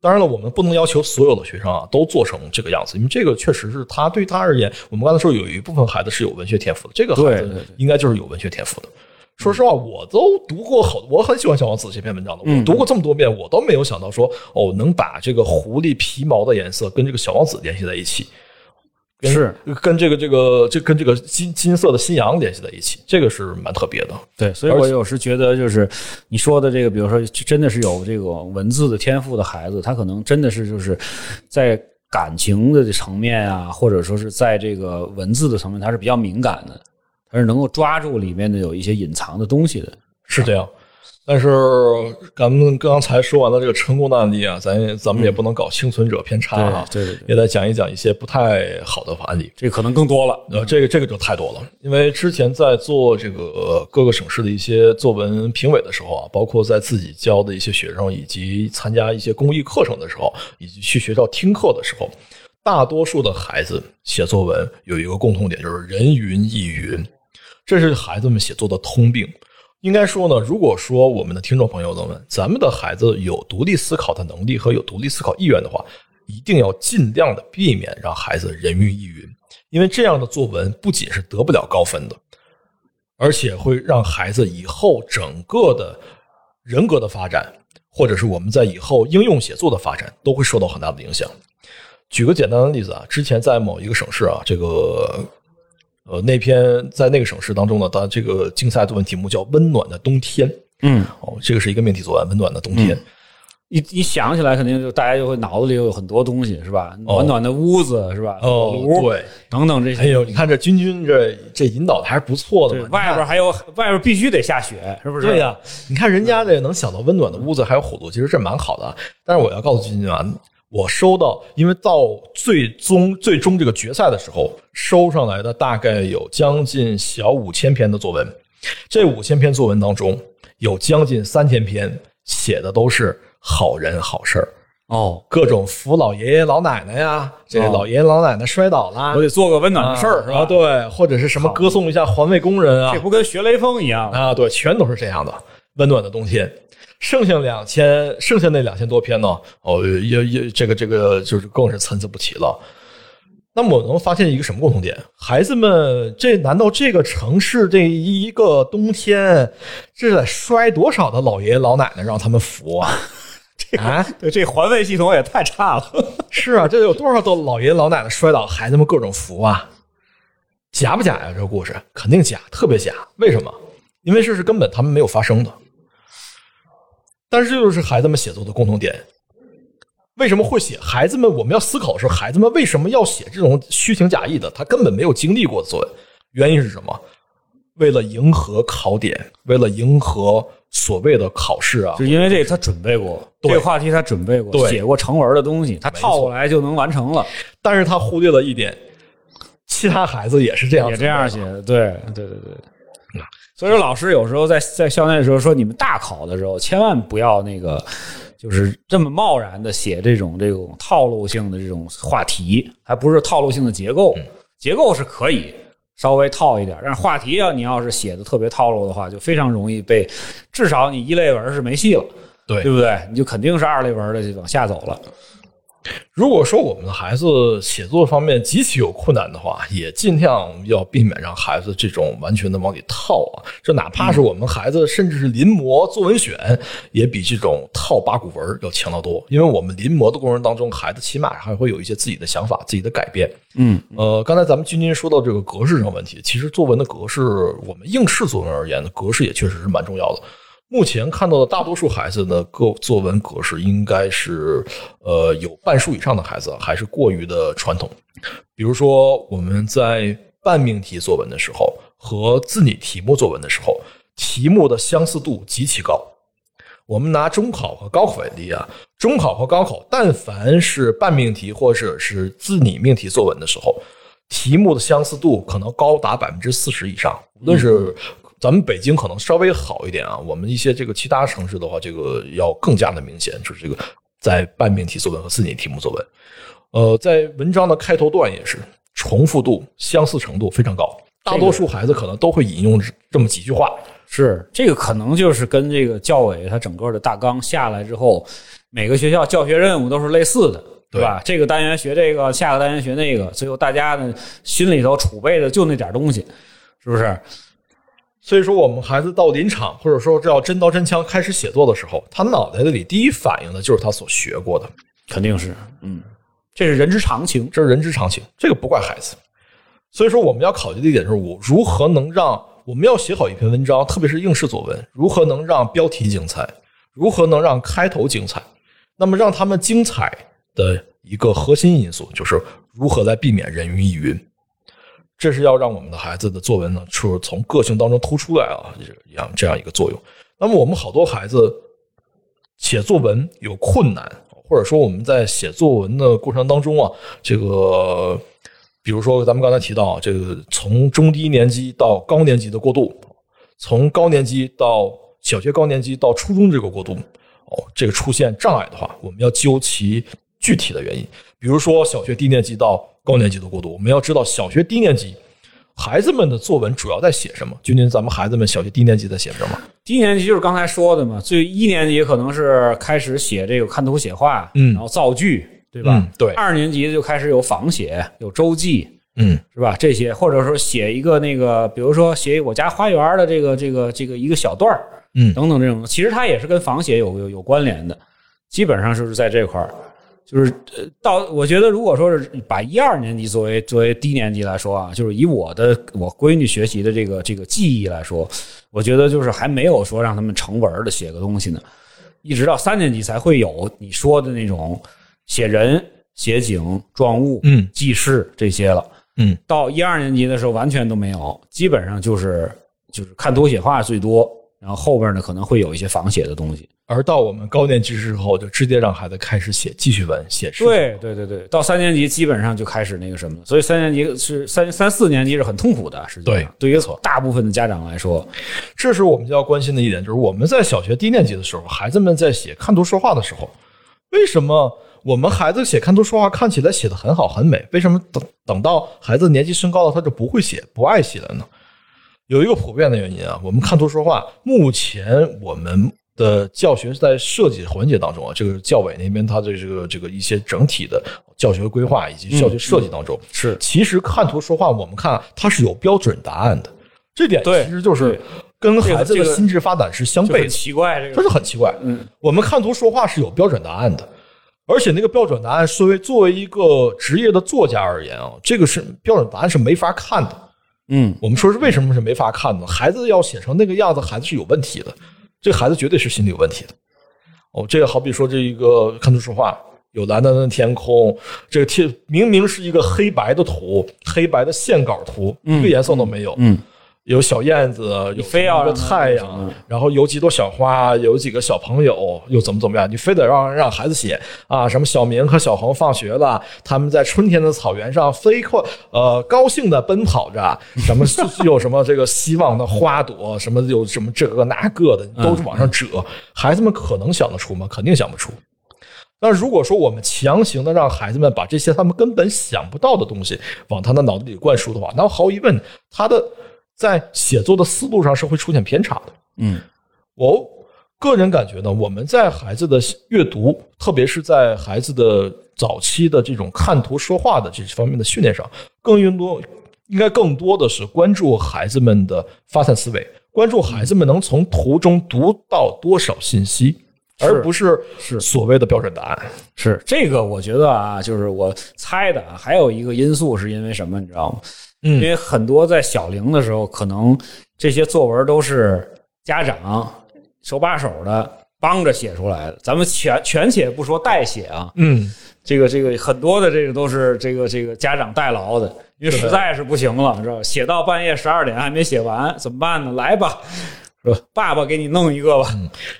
当然了，我们不能要求所有的学生啊都做成这个样子，因为这个确实是他对他而言，我们刚才说有一部分孩子是有文学天赋的，这个孩子应该就是有文学天赋的。说实话，我都读过好，我很喜欢小王子这篇文章的，嗯我读过这么多遍，我都没有想到说，哦，能把这个狐狸皮毛的颜色跟这个小王子联系在一起，跟是跟这个这个这跟这个金金色的新阳联系在一起，这个是蛮特别的。对，所以我有时觉得，就是你说的这个，比如说，真的是有这个文字的天赋的孩子，他可能真的是就是在感情的层面啊，或者说是在这个文字的层面，他是比较敏感的，他是能够抓住里面的有一些隐藏的东西的。是这样。但是咱们刚才说完了这个成功的案例啊，咱咱们也不能搞幸存者偏差啊，对对对，也得讲一讲一些不太好的案例。这可能更多了。呃，这个这个就太多了，因为之前在做这个各个省市的一些作文评委的时候啊，包括在自己教的一些学生，以及参加一些公益课程的时候，以及去学校听课的时候，大多数的孩子写作文有一个共同点，就是人云亦云，这是孩子们写作的通病。应该说呢，如果说我们的听众朋友们，咱们的孩子有独立思考的能力和有独立思考意愿的话，一定要尽量的避免让孩子人云亦云，因为这样的作文不仅是得不了高分的，而且会让孩子以后整个的人格的发展，或者是我们在以后应用写作的发展，都会受到很大的影响。举个简单的例子啊，之前在某一个省市啊，这个。呃，那篇在那个省市当中呢，它这个竞赛作文题目叫《温暖的冬天》。嗯，哦，这个是一个命题作文，《温暖的冬天》。一一想起来，肯定就大家就会脑子里有很多东西，是吧？暖暖的屋子，是吧？哦，对，等等这些。哎呦，你看这君君这这引导的还是不错的嘛。外边还有外边必须得下雪，是不是？对呀，你看人家这能想到温暖的屋子还有火炉，其实这蛮好的。但是我要告诉君君啊。我收到，因为到最终最终这个决赛的时候，收上来的大概有将近小五千篇的作文。这五千篇作文当中，有将近三千篇写的都是好人好事儿哦，各种扶老爷爷老奶奶呀，这老爷爷老奶奶摔倒了，我得做个温暖的事儿，是吧？对，或者是什么歌颂一下环卫工人啊，这不跟学雷锋一样啊？对，全都是这样的温暖的冬天。剩下两千，剩下那两千多篇呢？哦，也也这个这个就是更是参差不齐了。那么我能发现一个什么共同点？孩子们，这难道这个城市这一个冬天，这得摔多少的老爷爷老奶奶让他们扶 啊？这啊，对，这环卫系统也太差了。是啊，这有多少的老爷爷老奶奶摔倒，孩子们各种扶啊？假不假呀？这个故事肯定假，特别假。为什么？因为这是根本他们没有发生的。但是这就是孩子们写作的共同点。为什么会写？孩子们，我们要思考的是，孩子们为什么要写这种虚情假意的？他根本没有经历过的作文。原因是什么？为了迎合考点，为了迎合所谓的考试啊。就因为这个，他准备过这个话题，他准备过，写过成文的东西，他套过来就能完成了。但是他忽略了一点，其他孩子也是这样，也这样写。对，对，对，对。所以说，老师有时候在在校内的时候说，你们大考的时候千万不要那个，就是这么贸然的写这种这种套路性的这种话题，还不是套路性的结构。结构是可以稍微套一点，但是话题要，你要是写的特别套路的话，就非常容易被，至少你一类文是没戏了，对对不对？你就肯定是二类文的就往下走了。如果说我们的孩子写作方面极其有困难的话，也尽量要避免让孩子这种完全的往里套啊。这哪怕是我们孩子，甚至是临摹作文选，也比这种套八股文要强得多。因为我们临摹的过程当中，孩子起码还会有一些自己的想法、自己的改变。嗯，呃，刚才咱们君君说到这个格式上问题，其实作文的格式，我们应试作文而言，格式也确实是蛮重要的。目前看到的大多数孩子的个作文格式应该是，呃，有半数以上的孩子还是过于的传统。比如说，我们在半命题作文的时候和自拟题目作文的时候，题目的相似度极其高。我们拿中考和高考为例啊，中考和高考，但凡是半命题或者是自拟命题作文的时候，题目的相似度可能高达百分之四十以上，无论是。咱们北京可能稍微好一点啊，我们一些这个其他城市的话，这个要更加的明显，就是这个在半命题作文和自拟题目作文，呃，在文章的开头段也是重复度、相似程度非常高，大多数孩子可能都会引用这么几句话。是这个可能就是跟这个教委它整个的大纲下来之后，每个学校教学任务都是类似的，对吧？这个单元学这个，下个单元学那个，最后大家呢心里头储备的就那点东西，是不是？所以说，我们孩子到临场，或者说这要真刀真枪开始写作的时候，他脑袋里第一反应的就是他所学过的，肯定是，嗯。这是人之常情。这是人之常情，这个不怪孩子。所以说，我们要考虑的一点就是，我如何能让我们要写好一篇文章，特别是应试作文，如何能让标题精彩，如何能让开头精彩？那么让他们精彩的一个核心因素，就是如何来避免人云亦云。这是要让我们的孩子的作文呢，是从个性当中突出来啊，这样这样一个作用。那么我们好多孩子写作文有困难，或者说我们在写作文的过程当中啊，这个比如说咱们刚才提到这个从中低年级到高年级的过渡，从高年级到小学高年级到初中这个过渡，哦，这个出现障碍的话，我们要究其具体的原因。比如说小学低年级到高年级的过渡，我们要知道小学低年级孩子们的作文主要在写什么。君君，咱们孩子们小学低年级在写什么？低年级就是刚才说的嘛，最一年级可能是开始写这个看图写画，嗯然后造句，对吧？嗯对二年级就开始有仿写，有周记，嗯是吧？这些或者说写一个那个，比如说写我家花园的这个这个这个一个小段儿，嗯等等这种，其实它也是跟仿写有有有关联的，基本上就是在这块儿。就是呃，到我觉得，如果说是把一二年级作为作为低年级来说啊，就是以我的我闺女学习的这个这个记忆来说，我觉得就是还没有说让他们成文的写个东西呢，一直到三年级才会有你说的那种写人、写景、状物、嗯记事这些了。嗯，到一二年级的时候完全都没有，基本上就是就是看图写画最多，然后后边呢可能会有一些仿写的东西。而到我们高年级之后，就直接让孩子开始写记叙文、写诗。对对对对，到三年级基本上就开始那个什么，所以三年级是三三四年级是很痛苦的，实际上对对于大部分的家长来说，这是我们就要关心的一点，就是我们在小学低年级的时候，孩子们在写看图说话的时候，为什么我们孩子写看图说话看起来写的很好很美？为什么等等到孩子年纪升高了，他就不会写、不爱写了呢？有一个普遍的原因啊，我们看图说话，目前我们的教学是在设计环节当中啊，这个教委那边它的这个这个一些整体的教学规划以及教学设计当中，是其实看图说话，我们看它是有标准答案的，这点对其实就是跟孩子的心智发展是相悖的就很。奇怪，这这个是很奇怪。嗯，我们看图说话是有标准答案的，而且那个标准答案作为作为一个职业的作家而言啊，这个是标准答案是没法看的。嗯我们说是为什么是没法看呢？孩子要写成那个样子，孩子是有问题的，这个孩子绝对是心理有问题的。哦，这个好比说这一个看图说话，有蓝蓝的天空，这个天明明是一个黑白的图，黑白的线稿图，一个颜色都没有。嗯，有小燕子，有非要个什么阳，然后有几朵小花，有几个小朋友，又怎么怎么样？你非得让让孩子写啊？什么小明和小红放学了，他们在春天的草原上飞快呃高兴的奔跑着，什么有什么这个希望的花朵，什么有什么这个那个的，都是往上折。孩子们可能想得出吗？肯定想不出。那如果说我们强行的让孩子们把这些他们根本想不到的东西往他的脑子里灌输的话，那毫无疑问，他的在写作的思路上是会出现偏差的。嗯我个人感觉呢，我们在孩子的阅读，特别是在孩子的早期的这种看图说话的这方面的训练上，更应多应该更多的是关注孩子们的发散思维，关注孩子们能从图中读到多少信息，而不是是所谓的标准答案。是这个，我觉得啊，就是我猜的啊，还有一个因素是因为什么，你知道吗？嗯因为很多在小龄的时候，可能这些作文都是家长手把手的帮着写出来的。咱们全全且不说代写啊，嗯，这个这个很多的这个都是这个这个家长代劳的，因为实在是不行了，知道吧？写到半夜十二点还没写完，怎么办呢？来吧，是吧？爸爸给你弄一个吧，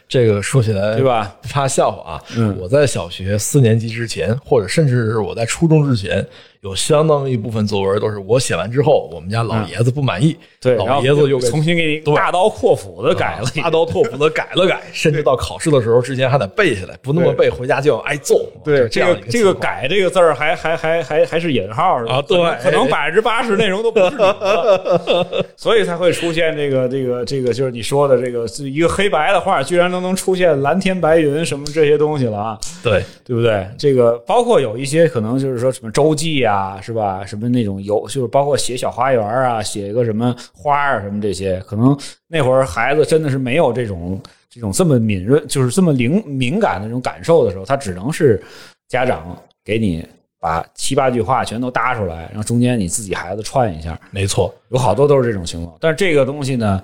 这个说起来对吧？不怕笑话啊，嗯我在小学四年级之前，或者甚至是我在初中之前，有相当一部分作文都是我写完之后，我们家老爷子不满意，嗯对，老爷子又给重新给你大刀阔斧的改了大刀阔斧的改了改，甚至到考试的时候之前还得背下来，不那么背回家就要挨揍。对，这个这个改这个字儿还还还还还是引号的啊对可能百分之八十内容都不是你的，所以才会出现 这个这个这个就是你说的这个是一个黑白的画，居然都能出现蓝天白云什么这些东西了啊，对，对不对？这个包括有一些可能就是说什么周记啊，是吧？什么那种有就是包括写小花园啊，写一个什么花啊什么这些，可能那会儿孩子真的是没有这种这种这么敏锐，就是这么灵敏感的这种感受的时候，他只能是家长给你把七八句话全都搭出来，然后中间你自己孩子串一下，没错，有好多都是这种情况。但是这个东西呢，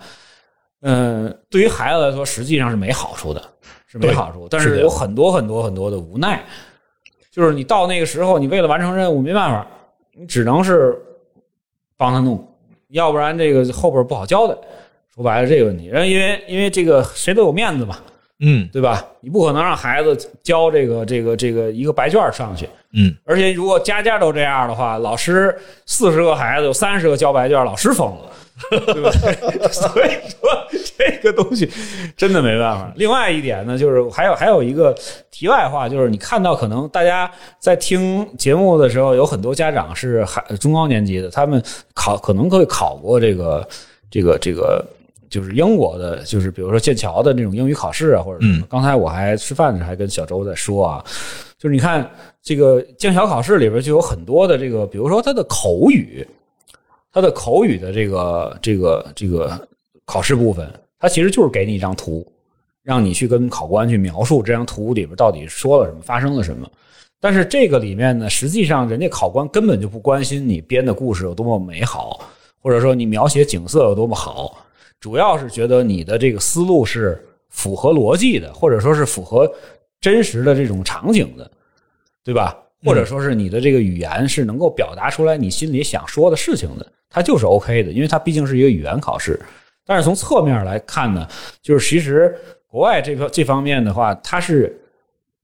嗯、对于孩子来说实际上是没好处的，是没好处，但是有很多很多很多的无奈，就是你到那个时候，你为了完成任务没办法，你只能是帮他弄，要不然这个后边不好交代。说白了这个问题，然后因为因为这个谁都有面子嘛，嗯对吧？你不可能让孩子交这个这个这个一个白卷上去，嗯，而且如果家家都这样的话，老师四十个孩子有三十个交白卷，老师疯了，对吧？所以说这个东西真的没办法。另外一点呢，就是还有还有一个题外话，就是你看到可能大家在听节目的时候，有很多家长是孩中高年级的，他们考可能会考过这个这个这个。就是英国的，就是比如说剑桥的那种英语考试啊，或者什么。嗯刚才我还吃饭的时候还跟小周在说啊，就是你看这个剑桥考试里边就有很多的这个，比如说它的口语，它的口语的这个这个这个考试部分，它其实就是给你一张图，让你去跟考官去描述这张图里边到底说了什么，发生了什么。但是这个里面呢，实际上人家考官根本就不关心你编的故事有多么美好，或者说你描写景色有多么好，主要是觉得你的这个思路是符合逻辑的，或者说是符合真实的这种场景的，对吧？或者说是你的这个语言是能够表达出来你心里想说的事情的，它就是 OK 的，因为它毕竟是一个语言考试。但是从侧面来看呢，就是其实国外这个这方面的话，它是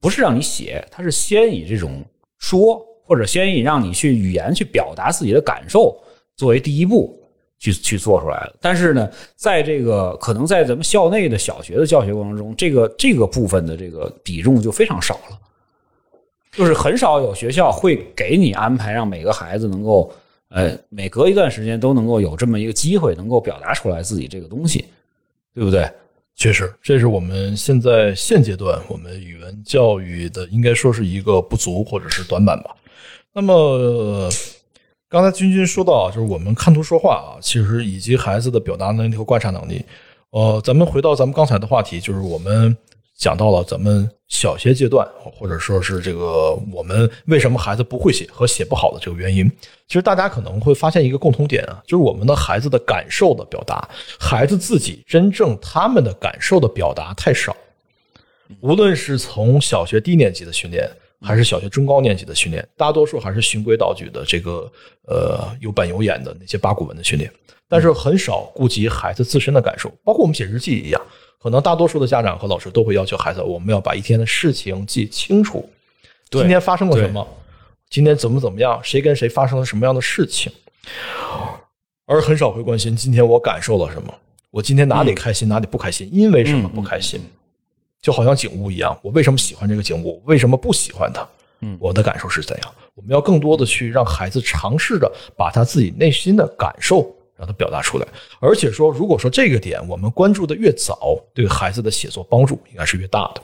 不是让你写，它是先以这种说，或者先以让你去语言去表达自己的感受作为第一步去去做出来了。但是呢，在这个可能在咱们校内的小学的教学过程中，这个这个部分的这个比重就非常少了。就是很少有学校会给你安排，让每个孩子能够，呃，每隔一段时间都能够有这么一个机会，能够表达出来自己这个东西，对不对？确实，这是我们现在现阶段我们语文教育的应该说是一个不足或者是短板吧。那么，刚才君君说到，就是我们看图说话啊，其实以及孩子的表达能力和观察能力。呃，咱们回到咱们刚才的话题，就是我们讲到了咱们小学阶段，或者说是这个我们为什么孩子不会写和写不好的这个原因。其实大家可能会发现一个共同点啊，就是我们的孩子的感受的表达，孩子自己真正他们的感受的表达太少。无论是从小学低年级的训练，还是小学中高年级的训练，大多数还是循规蹈矩的，这个呃有板有眼的那些八股文的训练，但是很少顾及孩子自身的感受。包括我们写日记一样，可能大多数的家长和老师都会要求孩子，我们要把一天的事情记清楚，今天发生了什么，今天怎么怎么样，谁跟谁发生了什么样的事情，而很少会关心今天我感受了什么，我今天哪里开心，哪里不开心，因为什么不开心。就好像景物一样，我为什么喜欢这个景物，为什么不喜欢它？嗯我的感受是怎样？我们要更多的去让孩子尝试着把他自己内心的感受让他表达出来，而且说，如果说这个点我们关注的越早，对孩子的写作帮助应该是越大的。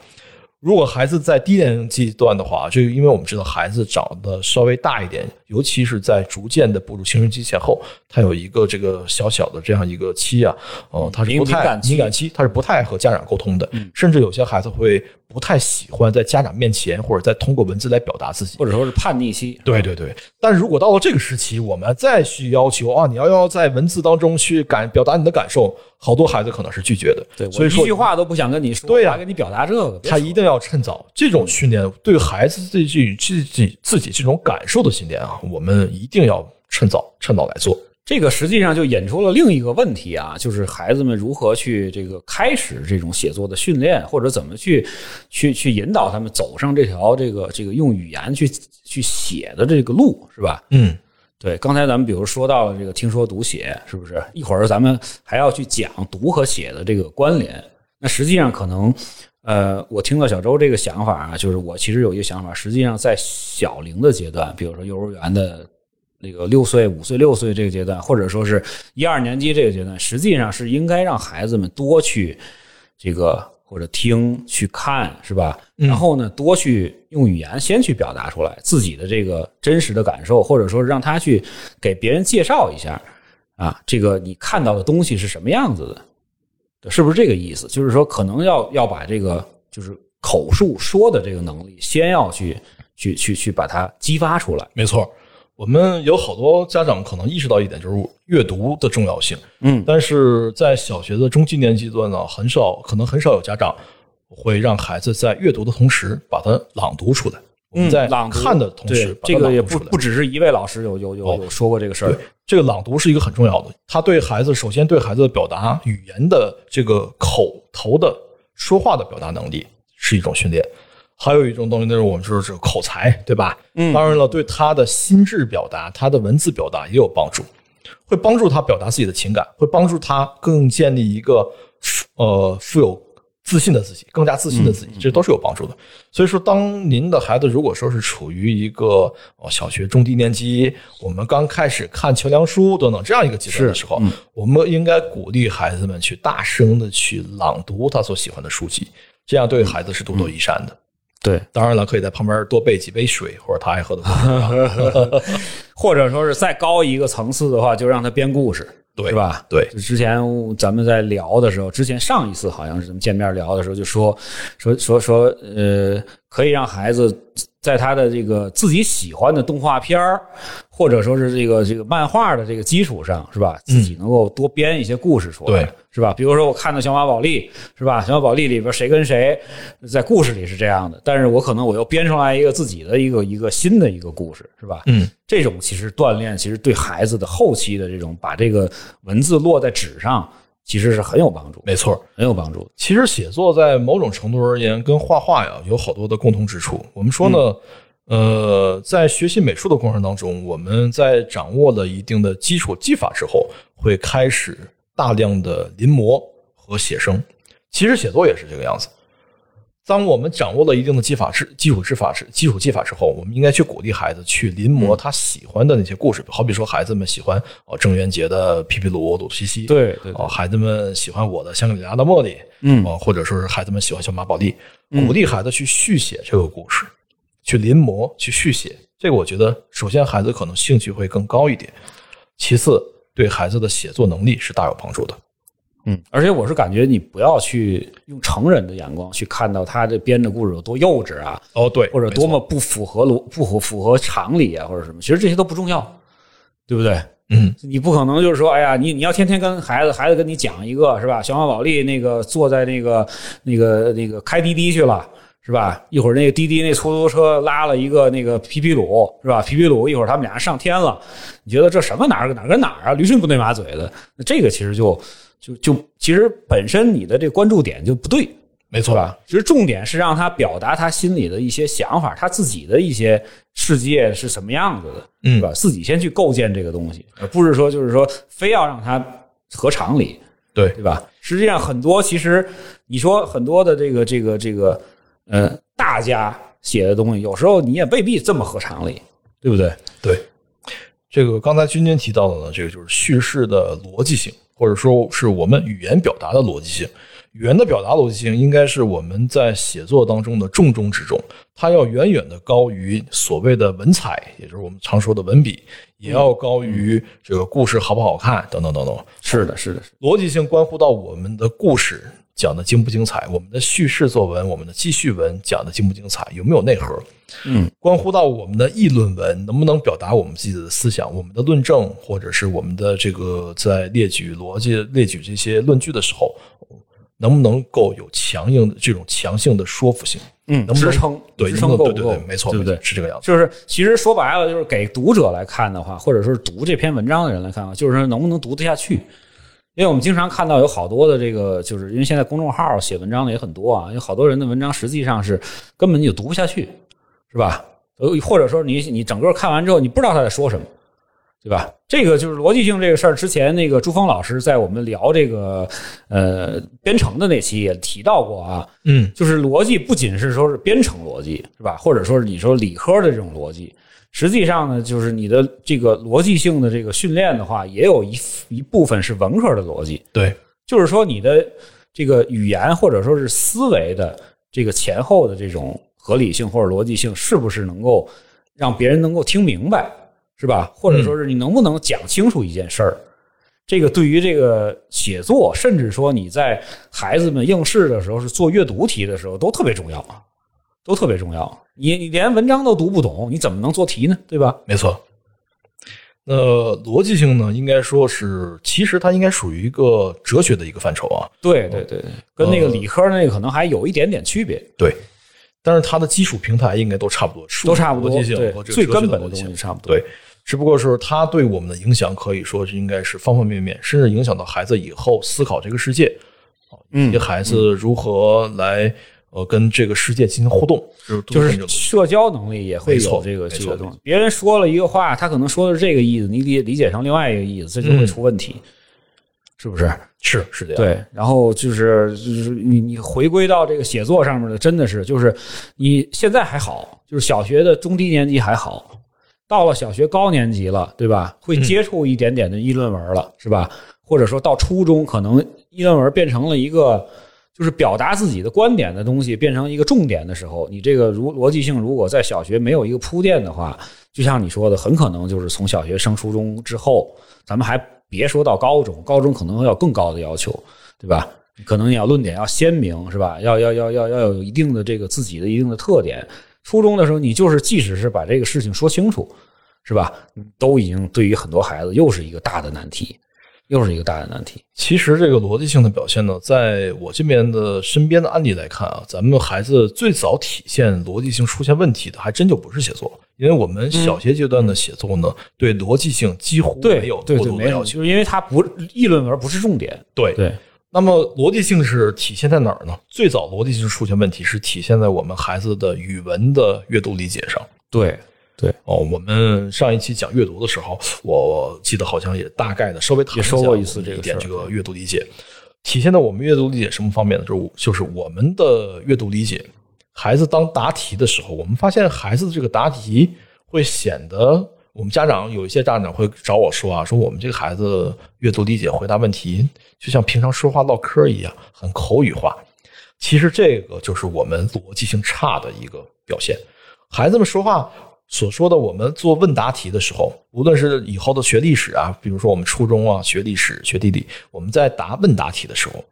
如果孩子在低年级段的话，就因为我们知道孩子长得稍微大一点，尤其是在逐渐的步入青春期前后，他有一个这个小小的这样一个期啊，呃，他是不太敏感期敏感期，他是不太和家长沟通的，甚至有些孩子会不太喜欢在家长面前或者在通过文字来表达自己。或者说是叛逆期，对对对，但如果到了这个时期，我们再去要求啊，你要要在文字当中去感表达你的感受，好多孩子可能是拒绝的。对，所以一句话都不想跟你说，对呀我还跟你表达这个，他一定要趁早。这种训练对孩子自己自己自己这种感受的训练啊，我们一定要趁早趁早来做。这个实际上就引出了另一个问题啊，就是孩子们如何去这个开始这种写作的训练，或者怎么去去去引导他们走上这条这个这个用语言去去写的这个路，是吧？嗯，对，刚才咱们比如说到了这个听说读写，是不是？一会儿咱们还要去讲读和写的这个关联。那实际上可能，呃，我听到小周这个想法啊，就是我其实有一个想法，实际上在小龄的阶段，比如说幼儿园的那个六岁、五岁、六岁这个阶段，或者说是一二年级这个阶段，实际上是应该让孩子们多去这个或者听、去看，是吧？然后呢，多去用语言先去表达出来自己的这个真实的感受，或者说让他去给别人介绍一下啊，这个你看到的东西是什么样子的，是不是这个意思？就是说，可能要要把这个就是口述说的这个能力，先要去去去去把它激发出来。没错，我们有好多家长可能意识到一点，就是阅读的重要性。嗯，但是在小学的中低年级段呢，很少，可能很少有家长会让孩子在阅读的同时把它朗读出来。我们在嗯朗看的同时这个也不不只是一位老师有有有说过这个事儿对。，这个朗读是一个很重要的，他对孩子首先对孩子的表达语言的这个口头的说话的表达能力是一种训练，还有一种东西就是我们说是口才，对吧？嗯当然了，对他的心智表达、他的文字表达也有帮助，会帮助他表达自己的情感，会帮助他更建立一个呃富有自信的自己，更加自信的自己，这都是有帮助的。所以说，当您的孩子如果说是处于一个呃小学中低年级，我们刚开始看桥梁书等等这样一个阶段的时候，我们应该鼓励孩子们去大声的去朗读他所喜欢的书籍，这样对孩子是多多益善的。对，当然了，可以在旁边多备几杯水，或者他爱喝的多。或者说是再高一个层次的话，就让他编故事，对是吧？对就之前咱们在聊的时候，之前上一次好像是咱们见面聊的时候，就说说说说，呃，可以让孩子在他的这个自己喜欢的动画片儿，或者说是这个这个漫画的这个基础上，是吧？自己能够多编一些故事出来，对是吧？比如说我看到小马宝莉，是吧？小马宝莉里边谁跟谁在故事里是这样的，但是我可能我又编出来一个自己的一个一个新的一个故事，是吧？嗯，这种其实锻炼，其实对孩子的后期的这种把这个文字落在纸上，其实是很有帮助，没错。很有帮助。其实写作在某种程度而言，跟画画呀有好多的共同之处。我们说呢，呃，在学习美术的过程当中，我们在掌握了一定的基础技法之后，会开始大量的临摹和写生。其实写作也是这个样子。当我们掌握了一定的技法之基础之法之基础技法之后，我们应该去鼓励孩子去临摹他喜欢的那些故事，好比说孩子们喜欢哦郑渊洁的《皮皮鲁鲁西西》，对对对哦，孩子们喜欢我的《香格里拉的茉莉》，嗯哦，或者说是孩子们喜欢小马宝莉，鼓励孩子去续写这个故事，去临摹，去续写。这个我觉得，首先孩子可能兴趣会更高一点，其次对孩子的写作能力是大有帮助的。嗯，而且我是感觉你不要去用成人的眼光去看到他这编的故事有多幼稚啊，哦，对，或者多么不符合逻不符符合常理啊，或者什么，其实这些都不重要，对不对？嗯，你不可能就是说，哎呀，你你要天天跟孩子，孩子跟你讲一个是吧？小马宝莉那个坐在那个那个那个开滴滴去了。是吧？一会儿那个滴滴那出租车拉了一个那个皮皮鲁，是吧？皮皮鲁一会儿他们俩上天了，你觉得这什么哪儿哪儿跟哪儿啊？驴唇不对马嘴的，那这个其实就就就其实本身你的这关注点就不对，没错吧？其实重点是让他表达他心里的一些想法，他自己的一些世界是什么样子的，嗯是吧？自己先去构建这个东西，而不是说就是说非要让他合常理，对对吧？实际上很多其实你说很多的这个这个这个呃大家写的东西，有时候你也未必这么合常理，对不对？对。这个刚才君君提到的呢，这个就是叙事的逻辑性，或者说是我们语言表达的逻辑性。语言的表达逻辑性应该是我们在写作当中的重中之重，它要远远的高于所谓的文采，也就是我们常说的文笔，也要高于这个故事好不好看等等等等。是的，是的，是的逻辑性关乎到我们的故事讲的精不精彩，我们的叙事作文、我们的记叙文讲的精不精彩，有没有内核？嗯，关乎到我们的议论文能不能表达我们自己的思想，我们的论证，或者是我们的这个在列举逻辑、列举这些论据的时候，能不能够有强硬的这种强性的说服性？嗯，能不能支撑对，支撑够不够对对对，？没错，对不对？是这个样子。就是其实说白了，就是给读者来看的话，或者说是读这篇文章的人来看的话，就是说能不能读得下去。因为我们经常看到有好多的这个，就是因为现在公众号写文章的也很多啊，有好多人的文章实际上是根本就读不下去，是吧？呃，或者说你你整个看完之后，你不知道他在说什么，对吧？这个就是逻辑性这个事儿。之前那个朱峰老师在我们聊这个呃编程的那期也提到过啊，嗯，就是逻辑不仅是说是编程逻辑，是吧？或者说是你说理科的这种逻辑，实际上呢，就是你的这个逻辑性的这个训练的话，也有一一部分是文科的逻辑，对，就是说你的这个语言或者说是思维的这个前后的这种合理性或者逻辑性，是不是能够让别人能够听明白，是吧？或者说是你能不能讲清楚一件事儿？这个对于这个写作，甚至说你在孩子们应试的时候是做阅读题的时候，都特别重要啊，都特别重要。你你连文章都读不懂，你怎么能做题呢？对吧？没错。那逻辑性呢？应该说是，其实它应该属于一个哲学的一个范畴啊。对对对，跟那个理科那个可能还有一点点区别，对，但是它的基础平台应该都差不多，都差不多。逻辑性对和这最根本的东西差不多。对，只不过是它对我们的影响可以说是应该是方方面面，甚至影响到孩子以后思考这个世界，啊，以及孩子如何来呃跟这个世界进行互动，就是社交能力也会有这个这个东西。别人说了一个话，他可能说的是这个意思，你理理解成另外一个意思，这就会嗯出问题，是不是？是是这样，对，然后就是就是你你回归到这个写作上面的，真的是就是你现在还好，就是小学的中低年级还好，到了小学高年级了，对吧？会接触一点点的议论文了，是吧？或者说到初中，可能议论文变成了一个就是表达自己的观点的东西，变成一个重点的时候，你这个如逻辑性如果在小学没有一个铺垫的话，就像你说的，很可能就是从小学升初中之后，咱们还别说到高中，高中可能要有更高的要求，对吧？可能你要论点要鲜明，是吧？要要要要要有一定的这个自己的一定的特点。初中的时候，你就是即使是把这个事情说清楚，是吧？都已经对于很多孩子又是一个大的难题，又是一个大的难题。其实这个逻辑性的表现呢，在我这边的身边的案例来看啊，咱们孩子最早体现逻辑性出现问题的，还真就不是写作，因为我们小学阶段的写作呢，对逻辑性几乎没有对对，没有，过度的要求。就是因为它不议论文不是重点。对对，那么逻辑性是体现在哪儿呢？最早逻辑性出现问题是体现在我们孩子的语文的阅读理解上。对对，哦，我们上一期讲阅读的时候，我记得好像也大概的稍微谈也说过一次这个点这个阅读理解，体现在我们阅读理解什么方面呢？就是就是我们的阅读理解，孩子当答题的时候，我们发现孩子的这个答题会显得。我们家长有一些家长会找我说啊，说我们这个孩子阅读理解、回答问题，就像平常说话唠嗑一样，很口语化。其实这个就是我们逻辑性差的一个表现。孩子们说话所说的，我们做问答题的时候，无论是以后的学历史啊，比如说我们初中啊学历史、学地理，我们在答问答题的时候，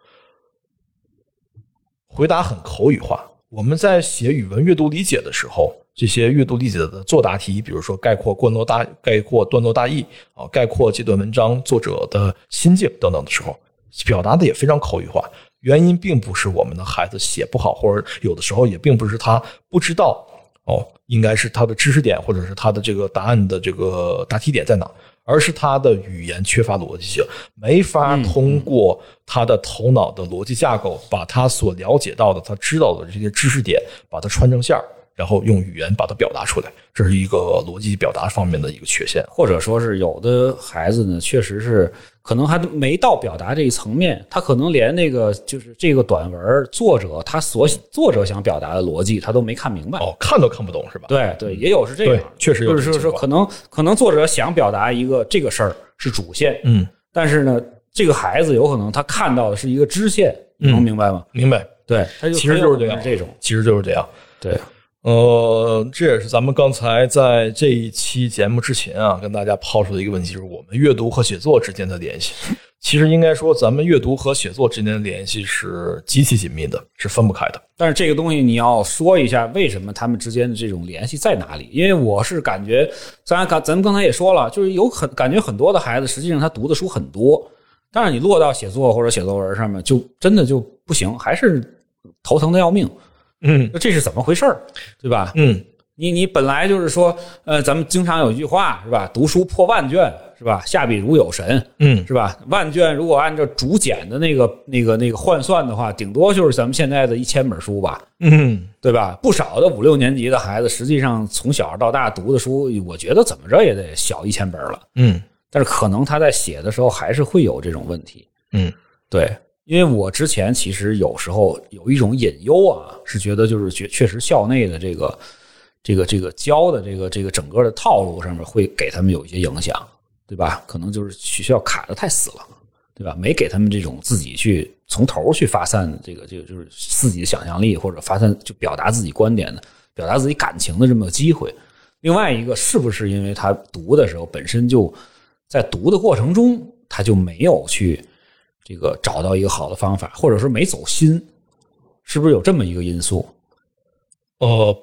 回答很口语化。我们在写语文阅读理解的时候，这些阅读理解的作答题，比如说概括段落大概括段落大意啊，概括这段文章作者的心境等等的时候，表达的也非常口语化。原因并不是我们的孩子写不好，或者有的时候也并不是他不知道哦，应该是他的知识点或者是他的这个答案的这个答题点在哪，而是他的语言缺乏逻辑性，没法通过他的头脑的逻辑架构，把他所了解到的、他知道的这些知识点，把它穿成线儿，然后用语言把它表达出来，这是一个逻辑表达方面的一个缺陷。或者说是有的孩子呢，确实是可能还没到表达这一层面，他可能连那个就是这个短文作者他所作者想表达的逻辑他都没看明白。哦，看都看不懂是吧？对对，也有是这样，确实有就是说可能可能作者想表达一个这个事儿是主线，嗯，但是呢，这个孩子有可能他看到的是一个支线，能明白吗？明白，对，他就其实就是这样这种，其实就是这样。对，呃，这也是咱们刚才在这一期节目之前啊，跟大家抛出的一个问题，就是我们阅读和写作之间的联系。其实应该说，咱们阅读和写作之间的联系是极其紧密的，是分不开的。但是这个东西你要说一下，为什么他们之间的这种联系在哪里？因为我是感觉，咱刚咱们刚才也说了，就是有很感觉很多的孩子，实际上他读的书很多，但是你落到写作或者写作文上面，就真的就不行，还是头疼的要命。嗯那这是怎么回事儿，对吧？嗯，你你本来就是说，呃，咱们经常有一句话是吧？读书破万卷是吧？下笔如有神，嗯是吧？万卷如果按照竹简的那个那个那个换算的话，顶多就是咱们现在的一千本书吧，嗯，对吧？不少的五六年级的孩子，实际上从小到大读的书，我觉得怎么着也得小一千本了。嗯但是可能他在写的时候还是会有这种问题。嗯对，因为我之前其实有时候有一种隐忧啊，是觉得就是确确实校内的这个这个这个教的这个这个整个的套路上面会给他们有一些影响，对吧？可能就是学校卡的太死了，对吧？没给他们这种自己去从头去发散这个这个就是自己的想象力或者发散就表达自己观点的、表达自己感情的这么个机会。另外一个是不是因为他读的时候本身就在读的过程中他就没有去这个找到一个好的方法，或者说没走心，是不是有这么一个因素？呃，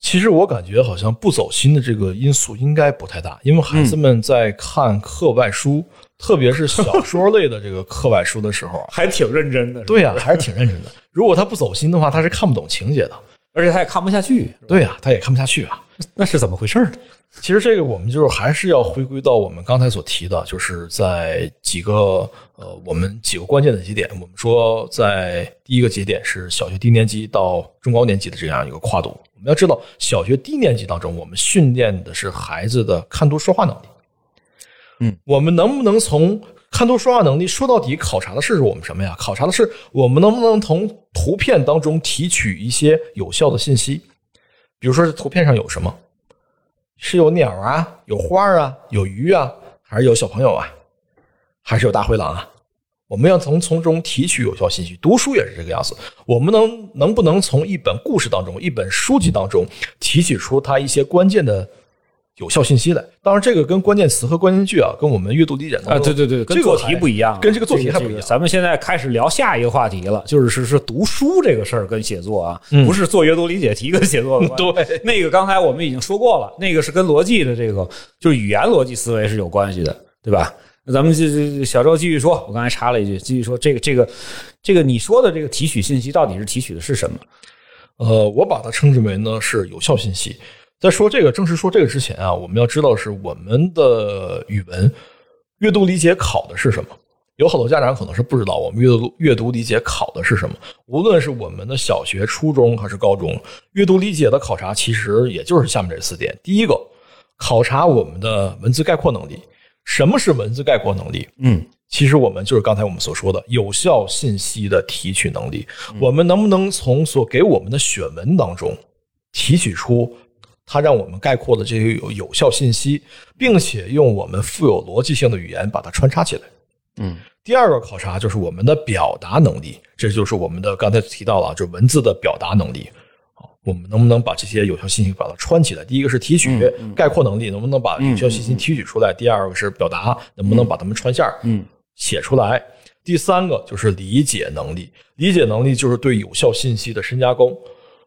其实我感觉好像不走心的这个因素应该不太大，因为孩子们在看课外书，特别是小说类的这个课外书的时候啊，还挺认真的。对呀、还是挺认真的。如果他不走心的话，他是看不懂情节的。而且他也看不下去，对呀、他也看不下去啊。那是怎么回事呢？其实这个我们就是还是要回归到我们刚才所提的，就是在几个呃我们几个关键的节点。我们说在第一个节点是小学低年级到中高年级的这样一个跨度。我们要知道，小学低年级当中，我们训练的是孩子的看读说话能力。嗯，我们能不能从看图说话能力说到底，考察的是我们什么呀？考察的是我们能不能从图片当中提取一些有效的信息，比如说这图片上有什么。是有鸟啊，有花啊，有鱼啊，还是有小朋友啊，还是有大灰狼啊？我们要从从中提取有效信息。读书也是这个样子，我们能能不能从一本故事当中、一本书籍当中提取出它一些关键的有效信息的？当然，这个跟关键词和关键句啊，跟我们阅读理解当啊，对对对，跟这个做题不一样啊，跟这个做题还不一样咱们现在开始聊下一个话题了，就是是是读书这个事儿跟写作啊，嗯不是做阅读理解题跟写作。对那个刚才我们已经说过了，那个是跟逻辑的这个就是语言逻辑思维是有关系的，对吧？那咱们这这小周继续说，我刚才插了一句，继续说这个这个这个你说的这个提取信息到底是提取的是什么？呃，我把它称之为呢是有效信息。在说这个正式说这个之前啊，我们要知道是我们的语文阅读理解考的是什么。有好多家长可能是不知道我们阅读阅读理解考的是什么。无论是我们的小学、初中还是高中，阅读理解的考察其实也就是下面这四点。第一个，考察我们的文字概括能力。什么是文字概括能力？嗯，其实我们就是刚才我们所说的有效信息的提取能力。我们能不能从所给我们的选文当中提取出它让我们概括的这些有有效信息，并且用我们富有逻辑性的语言把它穿插起来？嗯，第二个考察就是我们的表达能力，这就是我们的刚才提到了，就是文字的表达能力。好，我们能不能把这些有效信息把它穿起来？第一个是提取、概括能力，能不能把有效信息提取出来？第二个是表达，能不能把它们穿线儿嗯写出来？第三个就是理解能力，理解能力就是对有效信息的深加工。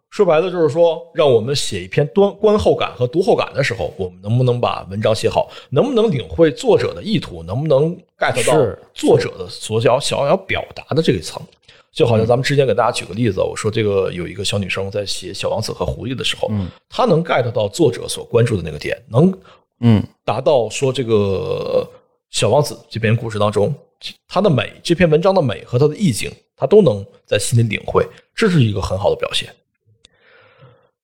说白了就是说，让我们写一篇端观后感和读后感的时候，我们能不能把文章写好？能不能领会作者的意图？能不能 get 到作者的所想想要表达的这一层？就好像咱们之前给大家举个例子，我说这个有一个小女生在写《小王子和狐狸》的时候，嗯，她能 get 到作者所关注的那个点，能嗯达到说这个小王子这篇故事当中，它的美，这篇文章的美和它的意境，她都能在心里领会，这是一个很好的表现。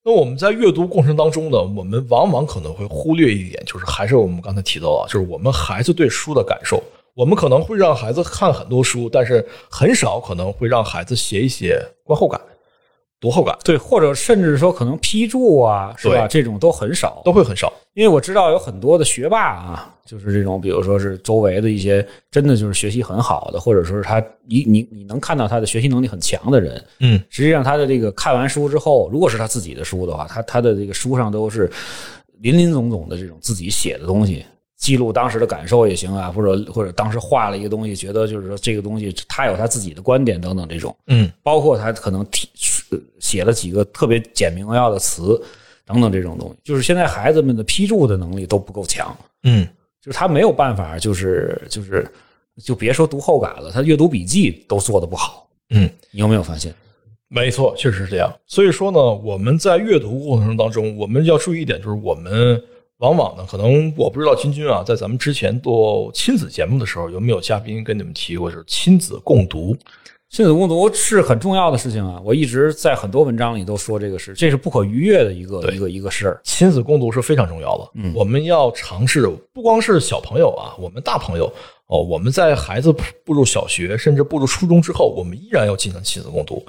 那我们在阅读过程当中呢，我们往往可能会忽略一点，就是还是我们刚才提到啊，就是我们孩子对书的感受。我们可能会让孩子看很多书，但是很少可能会让孩子写一写观后感、读后感，对，或者甚至说可能批注啊，是吧？这种都很少，都会很少。因为我知道有很多的学霸啊，就是这种，比如说是周围的一些真的就是学习很好的，或者说是他你你你能看到他的学习能力很强的人，嗯，实际上他的这个看完书之后，如果是他自己的书的话，他他的这个书上都是林林总总的这种自己写的东西。记录当时的感受也行啊，或者或者当时画了一个东西，觉得就是说这个东西他有他自己的观点等等这种，嗯，包括他可能提呃写了几个特别简明扼要的词等等这种东西，就是现在孩子们的批注的能力都不够强，嗯，就是他没有办法，就是就是就别说读后感了，他阅读笔记都做的不好。嗯，你有没有发现？没错，确实是这样。所以说呢，我们在阅读过程当中，我们要注意一点，就是我们往往呢，可能我不知道君君啊，在咱们之前做亲子节目的时候，有没有嘉宾跟你们提过，就是亲子共读？亲子共读是很重要的事情啊！我一直在很多文章里都说这个事，这是不可逾越的一个一个一个事儿。亲子共读是非常重要的。嗯我们要尝试，不光是小朋友啊，我们大朋友哦，我们在孩子步入小学甚至步入初中之后，我们依然要进行亲子共读，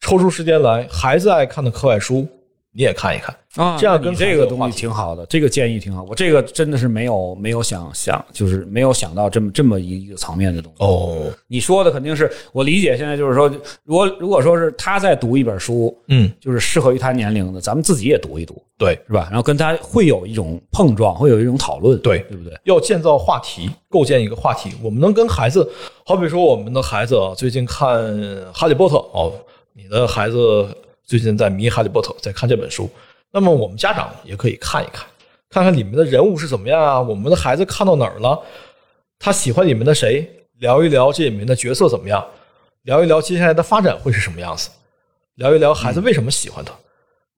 抽出时间来，孩子爱看的课外书你也看一看。啊，这样跟这个东西挺好的，这个建议挺好。我这个真的是没有没有想想，就是没有想到这么这么一个层面的东西。哦，你说的肯定是我理解，现在就是说，如果如果说是他在读一本书，嗯，就是适合于他年龄的，咱们自己也读一读，对，是吧？然后跟他会有一种碰撞，会有一种讨论，对对不对？要建造话题，构建一个话题。我们能跟孩子，好比说我们的孩子啊，最近看《哈利波特》哦，你的孩子最近在迷《哈利波特》，在看这本书。那么我们家长也可以看一看，看看里面的人物是怎么样啊？我们的孩子看到哪儿了？他喜欢里面的谁？聊一聊这里面的角色怎么样？聊一聊接下来的发展会是什么样子？聊一聊孩子为什么喜欢他？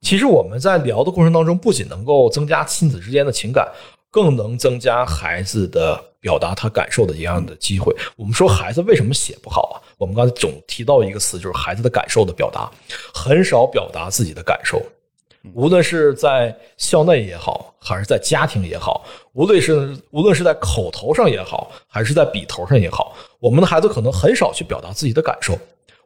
其实我们在聊的过程当中，不仅能够增加亲子之间的情感，更能增加孩子的表达他感受的一样的机会。我们说孩子为什么写不好啊？我们刚才总提到一个词，就是孩子的感受的表达，很少表达自己的感受。无论是在校内也好，还是在家庭也好，无论是无论是在口头上也好，还是在笔头上也好，我们的孩子可能很少去表达自己的感受。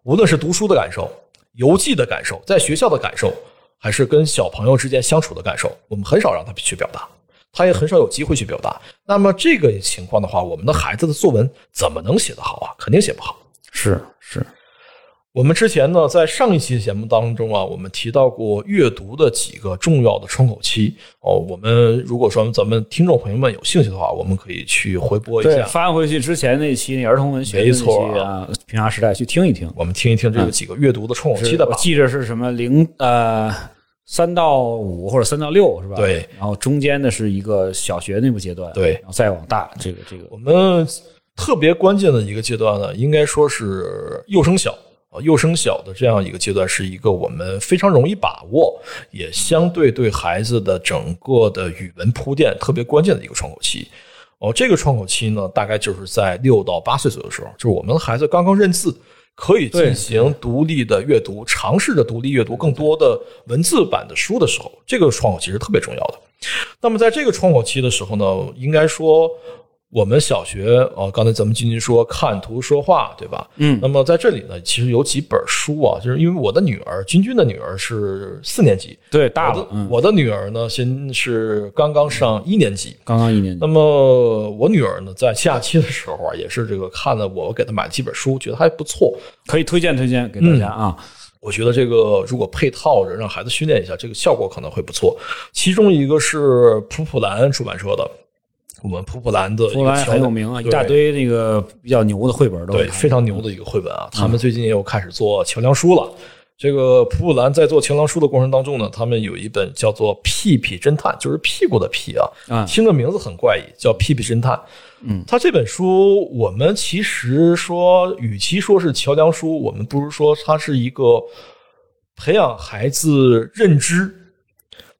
无论是读书的感受、游记的感受、在学校的感受，还是跟小朋友之间相处的感受，我们很少让他去表达，他也很少有机会去表达。那么这个情况的话，我们的孩子的作文怎么能写得好啊？肯定写不好。是是，我们之前呢，在上一期节目当中啊，我们提到过阅读的几个重要的窗口期哦。我们如果说咱们听众朋友们有兴趣的话，我们可以去回播一对，下，翻回去之前那期那儿童文学那没错期啊，平常时代去听一听。我们听一听这个几个阅读的窗口期的吧。我记着是什么零呃三到五或者三到六是吧？对，然后中间的是一个小学内部阶段，对然后再往大这个这个我们特别关键的一个阶段呢，应该说是幼升小啊，幼升小的这样一个阶段，是一个我们非常容易把握，也相对对孩子的整个的语文铺垫特别关键的一个窗口期。哦，这个窗口期呢，大概就是在六到八岁左右的时候，就是我们的孩子刚刚认字，可以进行独立的阅读，尝试着独立阅读更多的文字版的书的时候，这个窗口期是特别重要的。那么在这个窗口期的时候呢，应该说我们小学啊，刚才咱们君君说看图说话，对吧？嗯那么在这里呢，其实有几本书啊，就是因为我的女儿君君的女儿是四年级，对大我的，嗯，我的女儿呢，先是刚刚上一年级。刚刚一年级那么我女儿呢，在假期的时候啊，也是这个看了我给她买的几本书，觉得还不错。可以推荐推荐给大家啊。我觉得这个如果配套着让孩子训练一下，这个效果可能会不错。其中一个是普普兰出版社的，我们普普兰的一后来个乔很有名啊，一大堆那个比较牛的绘本都对，非常牛的一个绘本啊。他们最近也有开始做桥梁书了。这个普普兰在做桥梁书的过程当中呢，他们有一本叫做《屁屁侦探》，就是屁股的屁啊，啊听着名字很怪异，叫《屁屁侦探》。嗯，他这本书，我们其实说，与其说是桥梁书，我们不如说它是一个培养孩子认知、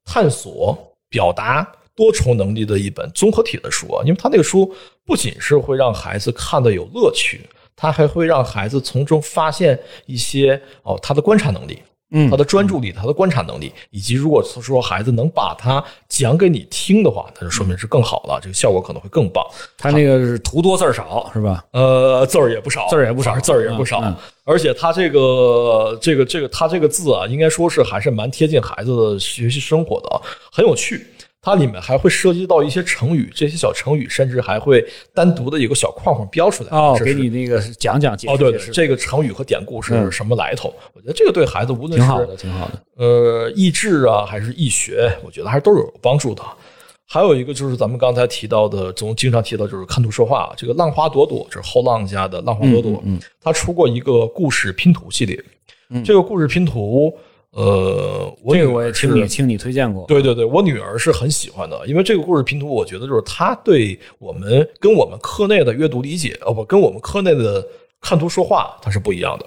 探索、表达多重能力的一本综合体的书啊。因为他那个书不仅是会让孩子看得有乐趣，他还会让孩子从中发现一些哦他的观察能力。嗯他的专注力、他的观察能力，以及如果说孩子能把它讲给你听的话，那就说明是更好了，这个效果可能会更棒。他那个是图多字儿少是吧？呃，字儿也不少，字儿也不少字儿也不少。嗯嗯而且他这个这个这个他这个字啊，应该说是还是蛮贴近孩子的学习生活的啊，很有趣。它里面还会涉及到一些成语，这些小成语甚至还会单独的有个小框框标出来。哦，给你那个讲讲解释哦，对这个成语和典故是嗯什么来头？我觉得这个对孩子无论是挺好的，挺好的。呃，益智啊，还是易学，我觉得还是都是有帮助的。还有一个就是咱们刚才提到的，总经常提到就是看图说话。这个浪花朵朵，就是后浪家的浪花朵朵，嗯嗯他出过一个故事拼图系列。这个故事拼图，呃，我这个我也听你听你推荐过。对对对，我女儿是很喜欢的，因为这个故事拼图，我觉得就是她对我们跟我们课内的阅读理解，哦不，跟我们课内的看图说话，它是不一样的。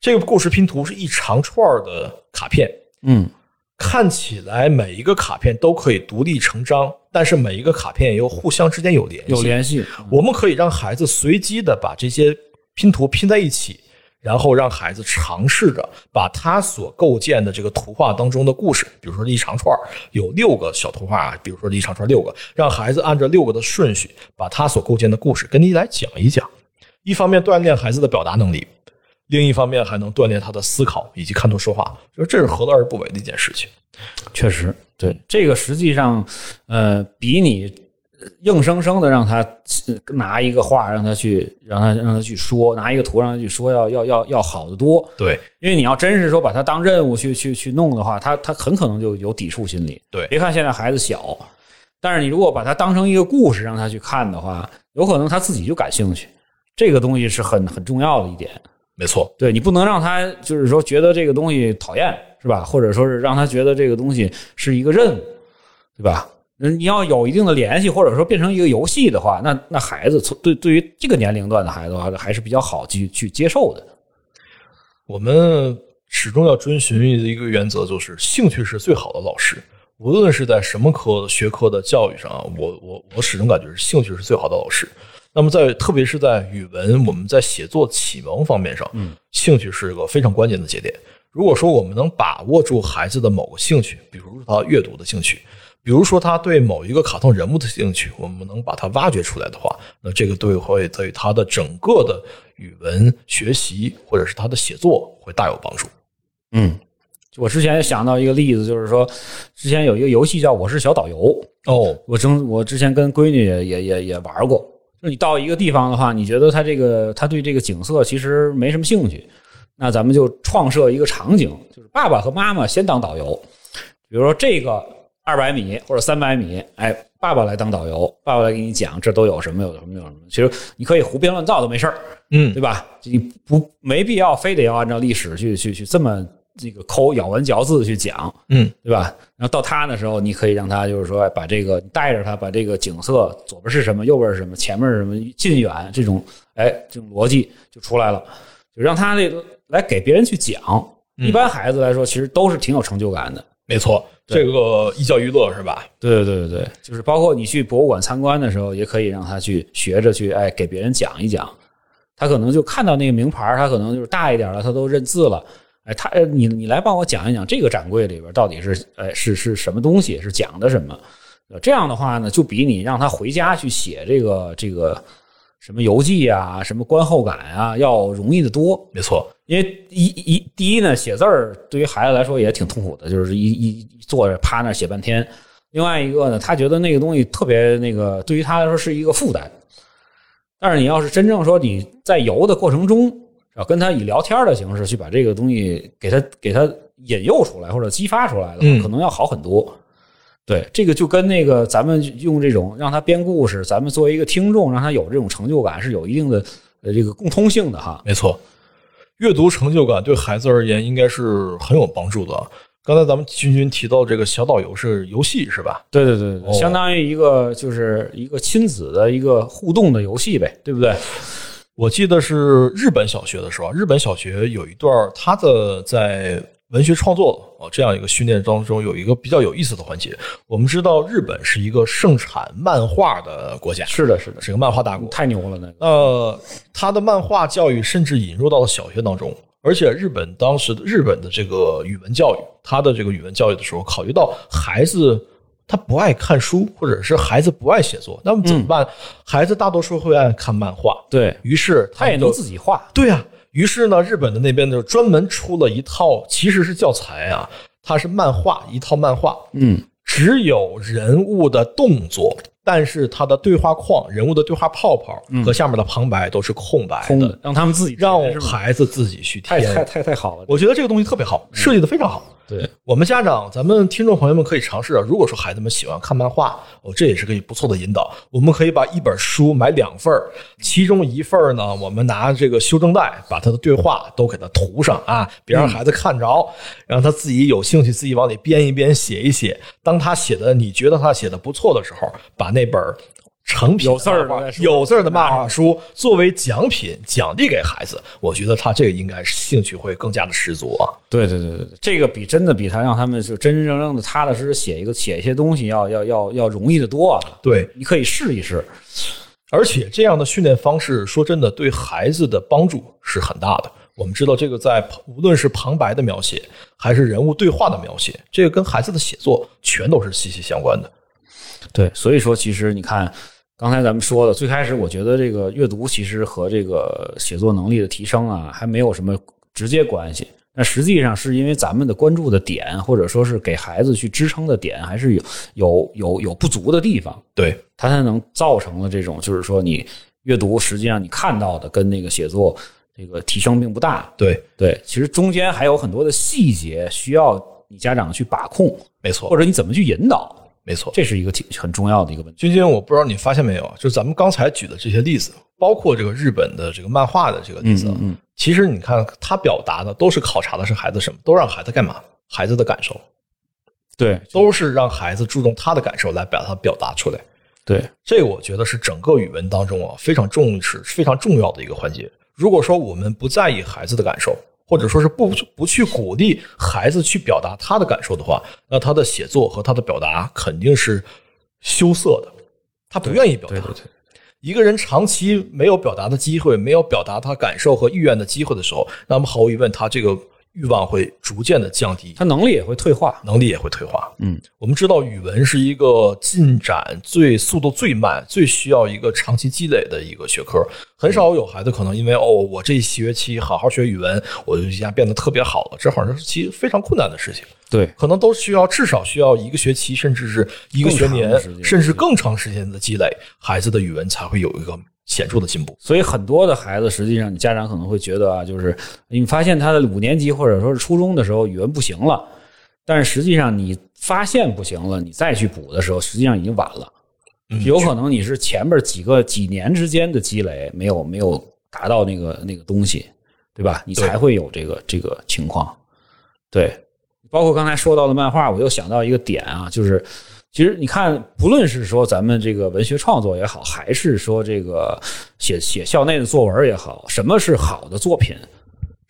这个故事拼图是一长串的卡片，嗯，看起来每一个卡片都可以独立成章，但是每一个卡片又互相之间有联系。有联系。我们可以让孩子随机的把这些拼图拼在一起，然后让孩子尝试着把他所构建的这个图画当中的故事，比如说一长串有六个小图画，比如说一长串六个，让孩子按照六个的顺序，把他所构建的故事跟你来讲一讲。一方面锻炼孩子的表达能力，另一方面还能锻炼他的思考以及看图说话，就是这是何乐而不为的一件事情。确实，对这个实际上，呃，比你硬生生的让他呃拿一个话让他去让他让他去说，拿一个图让他去说，要要要要好得多。对因为你要真是说把它当任务去去去弄的话，他他很可能就有抵触心理。对别看现在孩子小，但是你如果把它当成一个故事让他去看的话，有可能他自己就感兴趣。这个东西是很很重要的一点。没错，对你不能让他就是说觉得这个东西讨厌，是吧？或者说是让他觉得这个东西是一个任务，对吧？那你要有一定的联系，或者说变成一个游戏的话，那那孩子从对对于这个年龄段的孩子的话，还是比较好去去接受的。我们始终要遵循一个原则，就是兴趣是最好的老师。无论是在什么科学科的教育上，我我我始终感觉是兴趣是最好的老师。那么在特别是在语文，我们在写作启蒙方面上，嗯，兴趣是一个非常关键的节点。如果说我们能把握住孩子的某个兴趣，比如他阅读的兴趣，比如说他对某一个卡通人物的兴趣，我们能把它挖掘出来的话，那这个对会对他的整个的语文学习或者是他的写作会大有帮助。嗯，我之前想到一个例子，就是说，之前有一个游戏叫《我是小导游》哦，我正我之前跟闺女也也也也玩过。就你到一个地方的话，你觉得他这个他对这个景色其实没什么兴趣，那咱们就创设一个场景，就是爸爸和妈妈先当导游，比如说这个二百米或者三百米，哎，爸爸来当导游，爸爸来给你讲这都有什么有什么有什么。其实你可以胡编乱造都没事儿，嗯对吧？你不没必要非得要按照历史去去去这么这个抠咬文嚼字去讲，嗯，对吧？然后到他的时候，你可以让他就是说，把这个带着他把这个景色左边是什么，右边是什么，前面是什么，近远这种，哎，这种逻辑就出来了，就让他这个来给别人去讲。一般孩子来说，其实都是挺有成就感的。没错，这个寓教于乐是吧？对对对对对，就是包括你去博物馆参观的时候，也可以让他去学着去，哎，给别人讲一讲。他可能就看到那个名牌，他可能就是大一点了，他都认字了。哎，他你你来帮我讲一讲这个展柜里边到底是哎是是什么东西，是讲的什么？这样的话呢，就比你让他回家去写这个这个什么游记啊、什么观后感啊要容易的多。没错，因为一一第一呢，写字儿对于孩子来说也挺痛苦的，就是一一一坐着趴那儿写半天。另外一个呢，他觉得那个东西特别那个，对于他来说是一个负担。但是你要是真正说你在游的过程中，要跟他以聊天的形式去把这个东西给他给他引诱出来或者激发出来的话，嗯可能要好很多。对，这个就跟那个咱们用这种让他编故事，咱们作为一个听众，让他有这种成就感，是有一定的呃这个共通性的哈。没错，阅读成就感对孩子而言应该是很有帮助的。刚才咱们君君提到这个小导游是游戏是吧？对对对对，哦相当于一个就是一个亲子的一个互动的游戏呗，对不对？我记得是日本小学的时候，日本小学有一段他的在文学创作啊这样一个训练当中，有一个比较有意思的环节。我们知道日本是一个盛产漫画的国家，是的，是的，是个漫画大国。太牛了那个。呃，他的漫画教育甚至引入到了小学当中，而且日本当时的日本的这个语文教育，他的这个语文教育的时候，考虑到孩子他不爱看书，或者是孩子不爱写作，那么怎么办？孩子大多数会爱看漫画，对，于是他也能自己画。对呀、于是呢，日本的那边就专门出了一套，其实是教材啊，它是漫画一套漫画，嗯，只有人物的动作，但是它的对话框、人物的对话泡泡和下面的旁白都是空白的，让他们自己让孩子自己去太太。太太好了。我觉得这个东西特别好，设计的非常好。对，我们家长，咱们听众朋友们可以尝试啊。如果说孩子们喜欢看漫画，哦，这也是个不错的引导。我们可以把一本书买两份儿，其中一份儿呢，我们拿这个修正带把他的对话都给他涂上啊，别让孩子看着，让他自己有兴趣自己往里编一编、写一写。当他写的你觉得他写的不错的时候，把那本成品有字儿的有字儿的漫画书作为奖品奖励给孩子，我觉得他这个应该是兴趣会更加的十足啊。对对对对对，这个比真的比他让他们就真真正正的踏踏实实写一个写一些东西要要要要容易的多啊。对，你可以试一试。而且这样的训练方式，说真的，对孩子的帮助是很大的。我们知道，这个在无论是旁白的描写，还是人物对话的描写，这个跟孩子的写作全都是息息相关的。对，所以说其实你看，刚才咱们说的，最开始我觉得这个阅读其实和这个写作能力的提升啊，还没有什么直接关系。那实际上是因为咱们的关注的点，或者说是给孩子去支撑的点，还是有有有有不足的地方，对，它才能造成了这种，就是说你阅读实际上你看到的跟那个写作这个提升并不大。对，对，其实中间还有很多的细节需要你家长去把控，没错或，者你怎么去引导，没错。这是一个挺很重要的一个问题。君君，我不知道你发现没有啊，就是咱们刚才举的这些例子，包括这个日本的这个漫画的这个例子，啊嗯嗯其实你看他表达的都是考察的是孩子什么，都让孩子干嘛？孩子的感受，对都是让孩子注重他的感受来把它表达出来。对，这个我觉得是整个语文当中啊非常重视、非常重要的一个环节。如果说我们不在意孩子的感受，或者说是不不去鼓励孩子去表达他的感受的话，那他的写作和他的表达肯定是羞涩的，他不愿意表达。对对对，一个人长期没有表达的机会，没有表达他感受和意愿的机会的时候，那么毫无疑问，他这个欲望会逐渐的降低，他能力也会退化。能力也会退化。嗯，我们知道语文是一个进展最速度最慢、最需要一个长期积累的一个学科。很少有孩子可能因为哦，我这一学期好好学语文，我就一下变得特别好了，这好像是其实非常困难的事情。对，可能都需要至少需要一个学期，甚至是一个学年甚至更长时间的积累，孩子的语文才会有一个显著的进步。所以很多的孩子，实际上你家长可能会觉得啊，就是你发现他的五年级或者说是初中的时候语文不行了，但是实际上你发现不行了，你再去补的时候，实际上已经晚了。嗯有可能你是前面几个几年之间的积累没有没有达到那个那个东西，对吧？你才会有这个这个情况。对，包括刚才说到的漫画，我又想到一个点啊，就是其实你看，不论是说咱们这个文学创作也好，还是说这个写写校内的作文也好，什么是好的作品，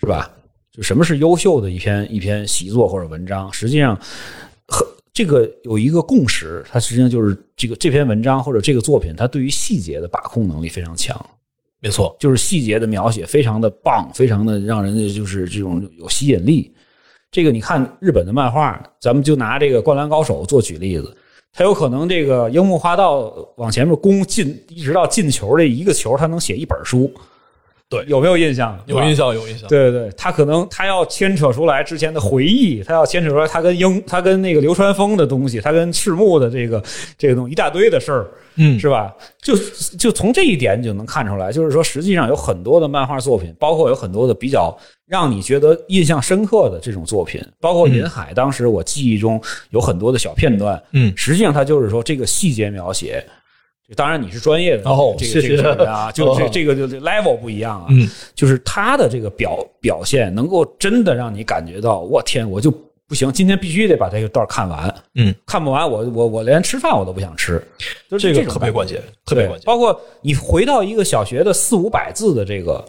是吧？就什么是优秀的一篇一篇习作或者文章，实际上和这个有一个共识，它实际上就是这个这篇文章或者这个作品，它对于细节的把控能力非常强。没错，就是细节的描写非常的棒，非常的让人家就是这种有吸引力。这个你看日本的漫画，咱们就拿这个《灌篮高手》做举例子，他有可能这个樱木花道往前面攻进，一直到进球这一个球，他能写一本书。对有没有印象？有印象，有印象。对对对，他可能他要牵扯出来之前的回忆，他要牵扯出来他跟英他跟那个流川枫的东西，他跟赤木的这个这个东西一大堆的事儿，嗯是吧？就就从这一点你就能看出来，就是说实际上有很多的漫画作品，包括有很多的比较让你觉得印象深刻的这种作品，包括《银海》，当时我记忆中有很多的小片段，嗯实际上它就是说这个细节描写。当然，你是专业的，哦这个谢谢这个人啊，就这哦这个就 level 不一样啊。嗯，就是他的这个表表现，能够真的让你感觉到，我天，我就不行，今天必须得把这个段看完。嗯，看不完，我我我连吃饭我都不想吃，就是这个特别关键，特别关，键。包括你回到一个小学的四五百字的这个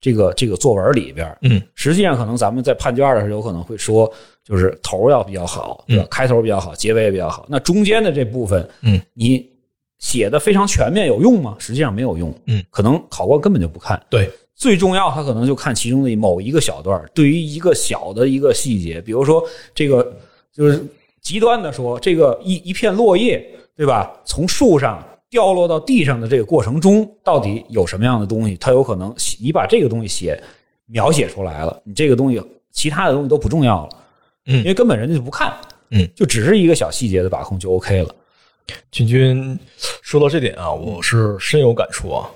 这个这个作文里边，嗯，实际上可能咱们在判卷的时候有可能会说，就是头要比较好，对吧？开头比较好，结尾也比较好。那中间的这部分，嗯，你写的非常全面，有用吗？实际上没有用，嗯，可能考官根本就不看。对，最重要，他可能就看其中的某一个小段儿，对于一个小的一个细节，比如说这个，就是极端的说，这个一一片落叶，对吧？从树上掉落到地上的这个过程中，到底有什么样的东西？他有可能你把这个东西写描写出来了，你这个东西其他的东西都不重要了，嗯因为根本人家就不看，嗯，就只是一个小细节的把控就 OK 了。君君说到这点啊，我是深有感触啊。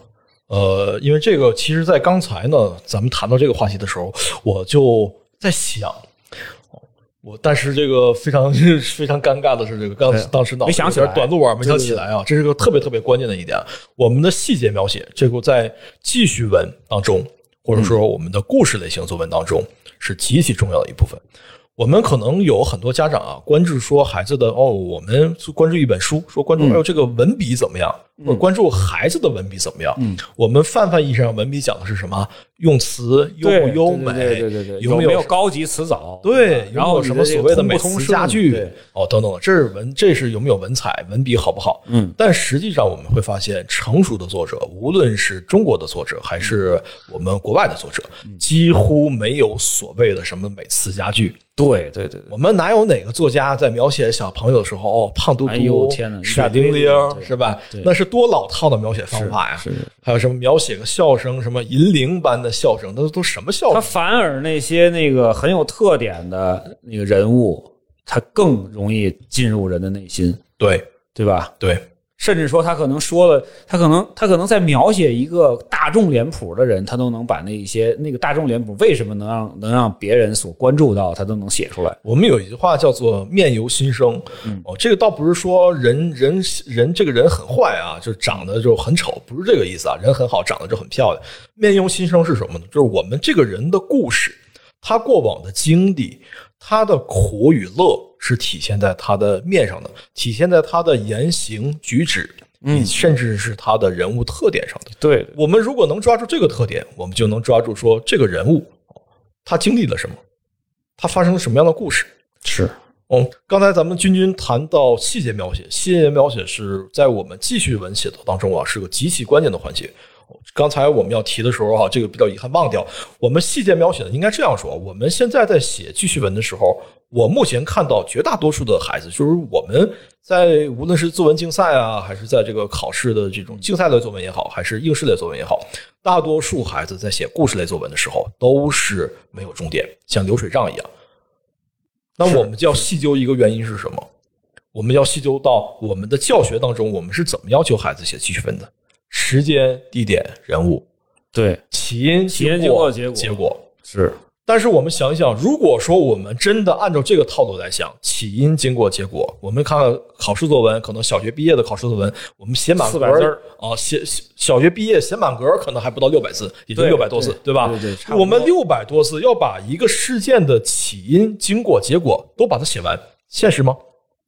呃，因为这个，其实，在刚才呢，咱们谈到这个话题的时候，我就在想，哦我但是这个非常 非常尴尬的是，这个刚当时脑子没想起来有点短路啊，没想起来啊，这是个特别特别关键的一点。我们的细节描写，这个在记叙文当中，或者说我们的故事类型作文当中，是极其重要的一部分。我们可能有很多家长啊，关注说孩子的哦，我们关注一本书，说关注嗯哎呦这个文笔怎么样，或者关注孩子的文笔怎么样。嗯，我们泛泛意义上文笔讲的是什么？用词优不优美？对对对对对，有没没有高级词藻？对，然后什么所谓的美词佳句哦，等等，这是文，这是有没有文采，文笔好不好？嗯，但实际上我们会发现，成熟的作者，无论是中国的作者还是我们国外的作者，嗯几乎没有所谓的什么美词佳句。对对对对我们哪有哪个作家在描写小朋友的时候，哦，胖嘟嘟，哎呦天哪水灵灵一大堆，对是吧对？那是多老套的描写方法呀！是是还有什么描写个笑声，什么银铃般的笑声，那都什么笑声他声？反而那些那个很有特点的那个人物，他更容易进入人的内心，对对吧？对，甚至说他可能说了，他可能他可能在描写一个大众脸谱的人，他都能把那一些那个大众脸谱为什么能让能让别人所关注到，他都能写出来。我们有一句话叫做“面由心生”，嗯哦，这个倒不是说人人人这个人很坏啊，就长得就很丑，不是这个意思啊，人很好，长得就很漂亮。面由心生是什么呢？就是我们这个人的故事，他过往的经历，他的苦与乐是体现在他的面上的，体现在他的言行举止，嗯，甚至是他的人物特点上的。对，我们如果能抓住这个特点，我们就能抓住说这个人物他经历了什么，他发生了什么样的故事。是，嗯，刚才咱们君君谈到细节描写，细节描写是在我们记叙文写作当中啊，是个极其关键的环节。刚才我们要提的时候啊，这个比较遗憾忘掉。我们细节描写的应该这样说：我们现在在写记叙文的时候，我目前看到绝大多数的孩子，就是我们在无论是作文竞赛啊，还是在这个考试的这种竞赛类作文也好，还是应试类作文也好，大多数孩子在写故事类作文的时候都是没有重点，像流水账一样。那我们就要细究一个原因是什么？我们要细究到我们的教学当中，我们是怎么要求孩子写记叙文的？时间、地点、人物，对，起因、起因、经过、结果、结果。是。但是我们想一想，如果说我们真的按照这个套路来想，起因、经过、结果，我们看看考试作文，可能小学毕业的考试作文，我们写满格400字儿啊，写小学毕业写满格，可能还不到六百字，也就对六百多字，对吧？我们六百多字要把一个事件的起因、经过、结果都把它写完，现实吗？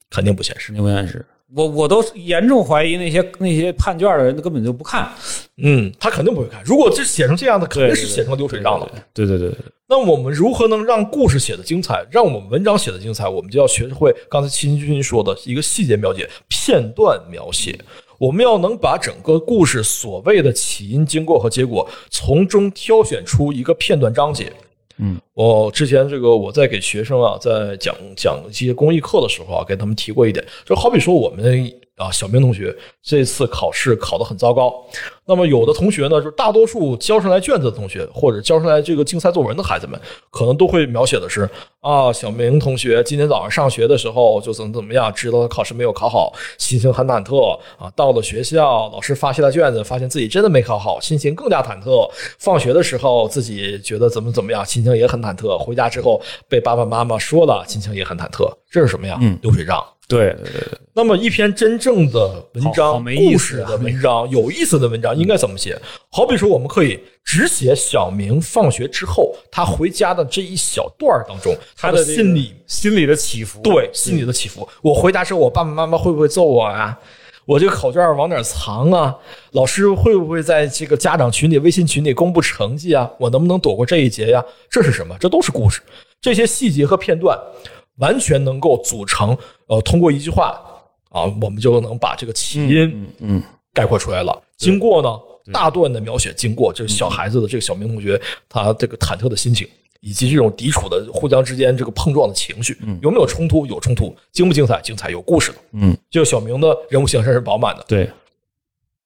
肯定不现实。牛不现实？我我都严重怀疑那些那些判卷的人根本就不看，嗯，他肯定不会看。如果这写成这样的，肯定是写成流水账了。对对对对，那我们如何能让故事写得精彩，让我们文章写得精彩？我们就要学会刚才秦军说的一个细节描写、片段描写。我们要能把整个故事所谓的起因、经过和结果，从中挑选出一个片段章节。嗯，我之前这个我在给学生啊，在讲讲一些公益课的时候啊，给他们提过一点，就好比说我们啊，小明同学这次考试考得很糟糕，那么有的同学呢，就是大多数交上来卷子的同学，或者交上来这个竞赛作文的孩子们，可能都会描写的是啊，小明同学今天早上上学的时候就怎么怎么样，知道他考试没有考好，心情很忐忑啊。到了学校，老师发下来卷子，发现自己真的没考好，心情更加忐忑。放学的时候，自己觉得怎么怎么样，心情也很忐忑。回家之后被爸爸妈妈说了，心情也很忐忑。这是什么呀？嗯流水账。对那么一篇真正的文章、故事的文章、有意思的文章应该怎么写？好比说，我们可以只写小明放学之后他回家的这一小段儿当中，他的心理心理的起伏，对心理的起伏。我回家之后，我爸爸妈妈会不会揍我呀？我这个考卷往哪儿藏啊？老师会不会在这个家长群里、微信群里公布成绩啊？我能不能躲过这一劫呀？这是什么？这都是故事，这些细节和片段完全能够组成。呃，通过一句话啊，我们就能把这个起因嗯嗯，概括出来了。经过呢，大段的描写经过，这个小孩子的这个小明同学他这个忐忑的心情，以及这种抵触的互相之间这个碰撞的情绪，有没有冲突？有冲突，精不精彩？精彩，有故事的。嗯，这个小明的人物形象是饱满的，对，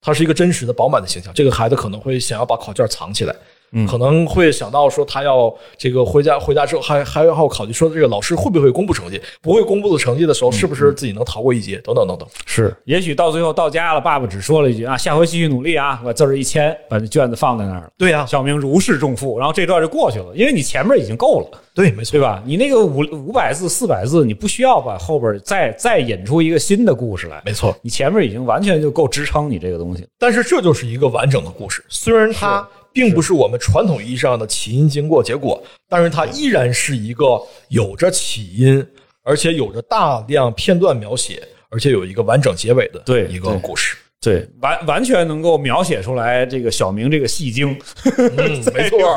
他是一个真实的饱满的形象。这个孩子可能会想要把考卷藏起来。嗯。可能会想到说他要这个回家回家之后还还要考虑说这个老师会不会公布成绩，不会公布的成绩的时候是不是自己能逃过一劫，等等等等。是，也许到最后到家了，爸爸只说了一句啊，下回继续努力啊，把字儿一签，把这卷子放在那儿了。对呀、小明如释重负，然后这段就过去了，因为你前面已经够了，对，没错。对。吧？你那个五五百字、四百字，你不需要把后边再 再引出一个新的故事来，没错，你前面已经完全就够支撑你这个东西。但是这就是一个完整的故事，虽然它并不是我们传统意义上的起因、经过、结果，但是它依然是一个有着起因，而且有着大量片段描写，而且有一个完整结尾的对一个故事。对，完完全能够描写出来这个小明这个戏精，嗯，没错，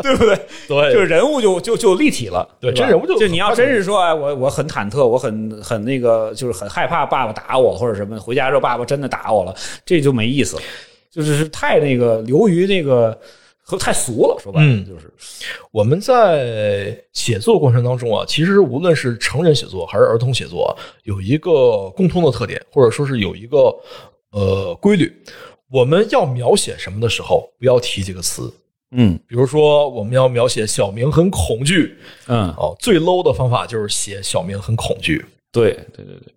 对不对？对，就是人物就就就立体了，对这人物就就你要真是说，哎，我我很忐忑，我很很那个，就是很害怕爸爸打我或者什么，回家之后爸爸真的打我了，这就没意思了，就是是太那个流于那个和太俗了，说白了嗯。就是，我们在写作过程当中啊，其实无论是成人写作还是儿童写作啊，有一个共通的特点，或者说是有一个呃规律。我们要描写什么的时候，不要提这个词。嗯。比如说，我们要描写小明很恐惧嗯，哦，最 low 的方法就是写小明很恐惧，对对对对，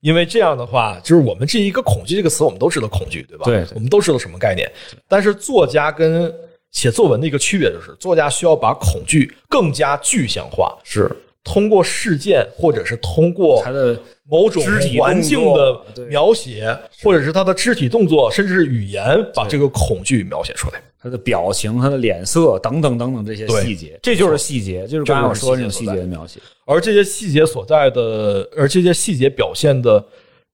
因为这样的话，就是我们这一个恐惧这个词，我们都知道恐惧，对吧？对对我们都知道什么概念。但是作家跟写作文的一个区别就是，作家需要把恐惧更加具象化，是通过事件或者是通过他的某种环境的描写，或者是他的肢体动作，甚至是语言，把这个恐惧描写出来。他的表情、他的脸色等等等等这些细节，这就是细节，就是刚刚我说的那种细节的描写。而这些细节所在的，而这些细节表现的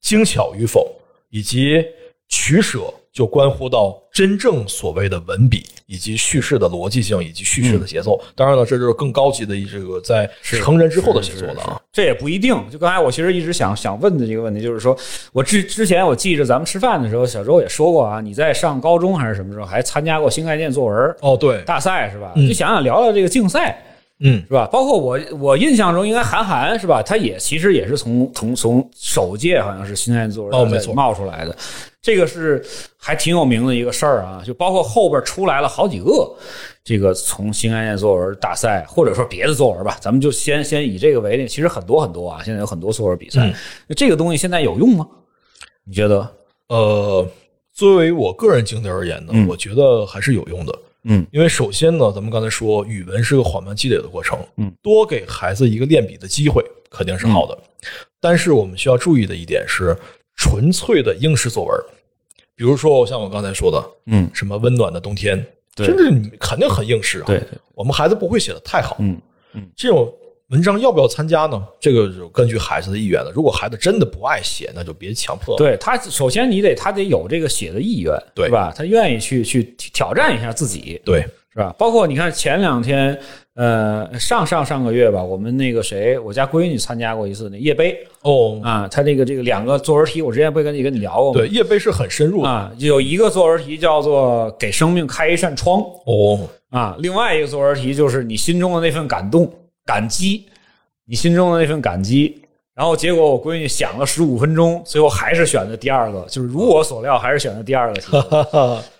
精巧与否，以及取舍，就关乎到真正所谓的文笔，以及叙事的逻辑性，以及叙事的节奏。当然了，这就是更高级的这个在成人之后的写作了啊。这也不一定。就刚才我其实一直想想问的这个问题，就是说我之之前我记着咱们吃饭的时候，小周也说过啊，你在上高中还是什么时候还参加过新概念作文哦，对，大赛是吧？嗯就想想聊聊这个竞赛。嗯，是吧？包括我，我印象中应该韩寒是吧？他也其实也是从从从首届好像是新概念作文冒出来的，这个是还挺有名的一个事儿啊。就包括后边出来了好几个这个从新概念作文大赛，或者说别的作文吧，咱们就先先以这个为例。其实很多很多啊，现在有很多作文比赛，嗯这个东西现在有用吗？你觉得？呃，作为我个人经历而言呢，嗯我觉得还是有用的。嗯，因为首先呢，咱们刚才说语文是个缓慢积累的过程，嗯，多给孩子一个练笔的机会肯定是好的。但是我们需要注意的一点是，纯粹的应试作文，比如说像我刚才说的，嗯，什么温暖的冬天，对。甚至你肯定很应试啊。对，我们孩子不会写的太好，嗯。这种文章要不要参加呢？这个就根据孩子的意愿了。如果孩子真的不爱写，那就别强迫。，对他，首先你得他得有这个写的意愿，对吧？他愿意去去挑战一下自己，对，是吧？包括你看前两天，呃，上上上个月吧，我们那个谁，我家闺女参加过一次那夜杯哦，啊，他这个这个两个作文题，我之前不是跟你跟你聊过吗？对，夜杯是很深入的。啊，有一个作文题叫做“给生命开一扇窗哦，”啊，另外一个作文题就是你心中的那份感动、感激，你心中的那份感激。然后结果我闺女想了十五分钟，最后还是选的第二个，就是如我所料，还是选的第二个题，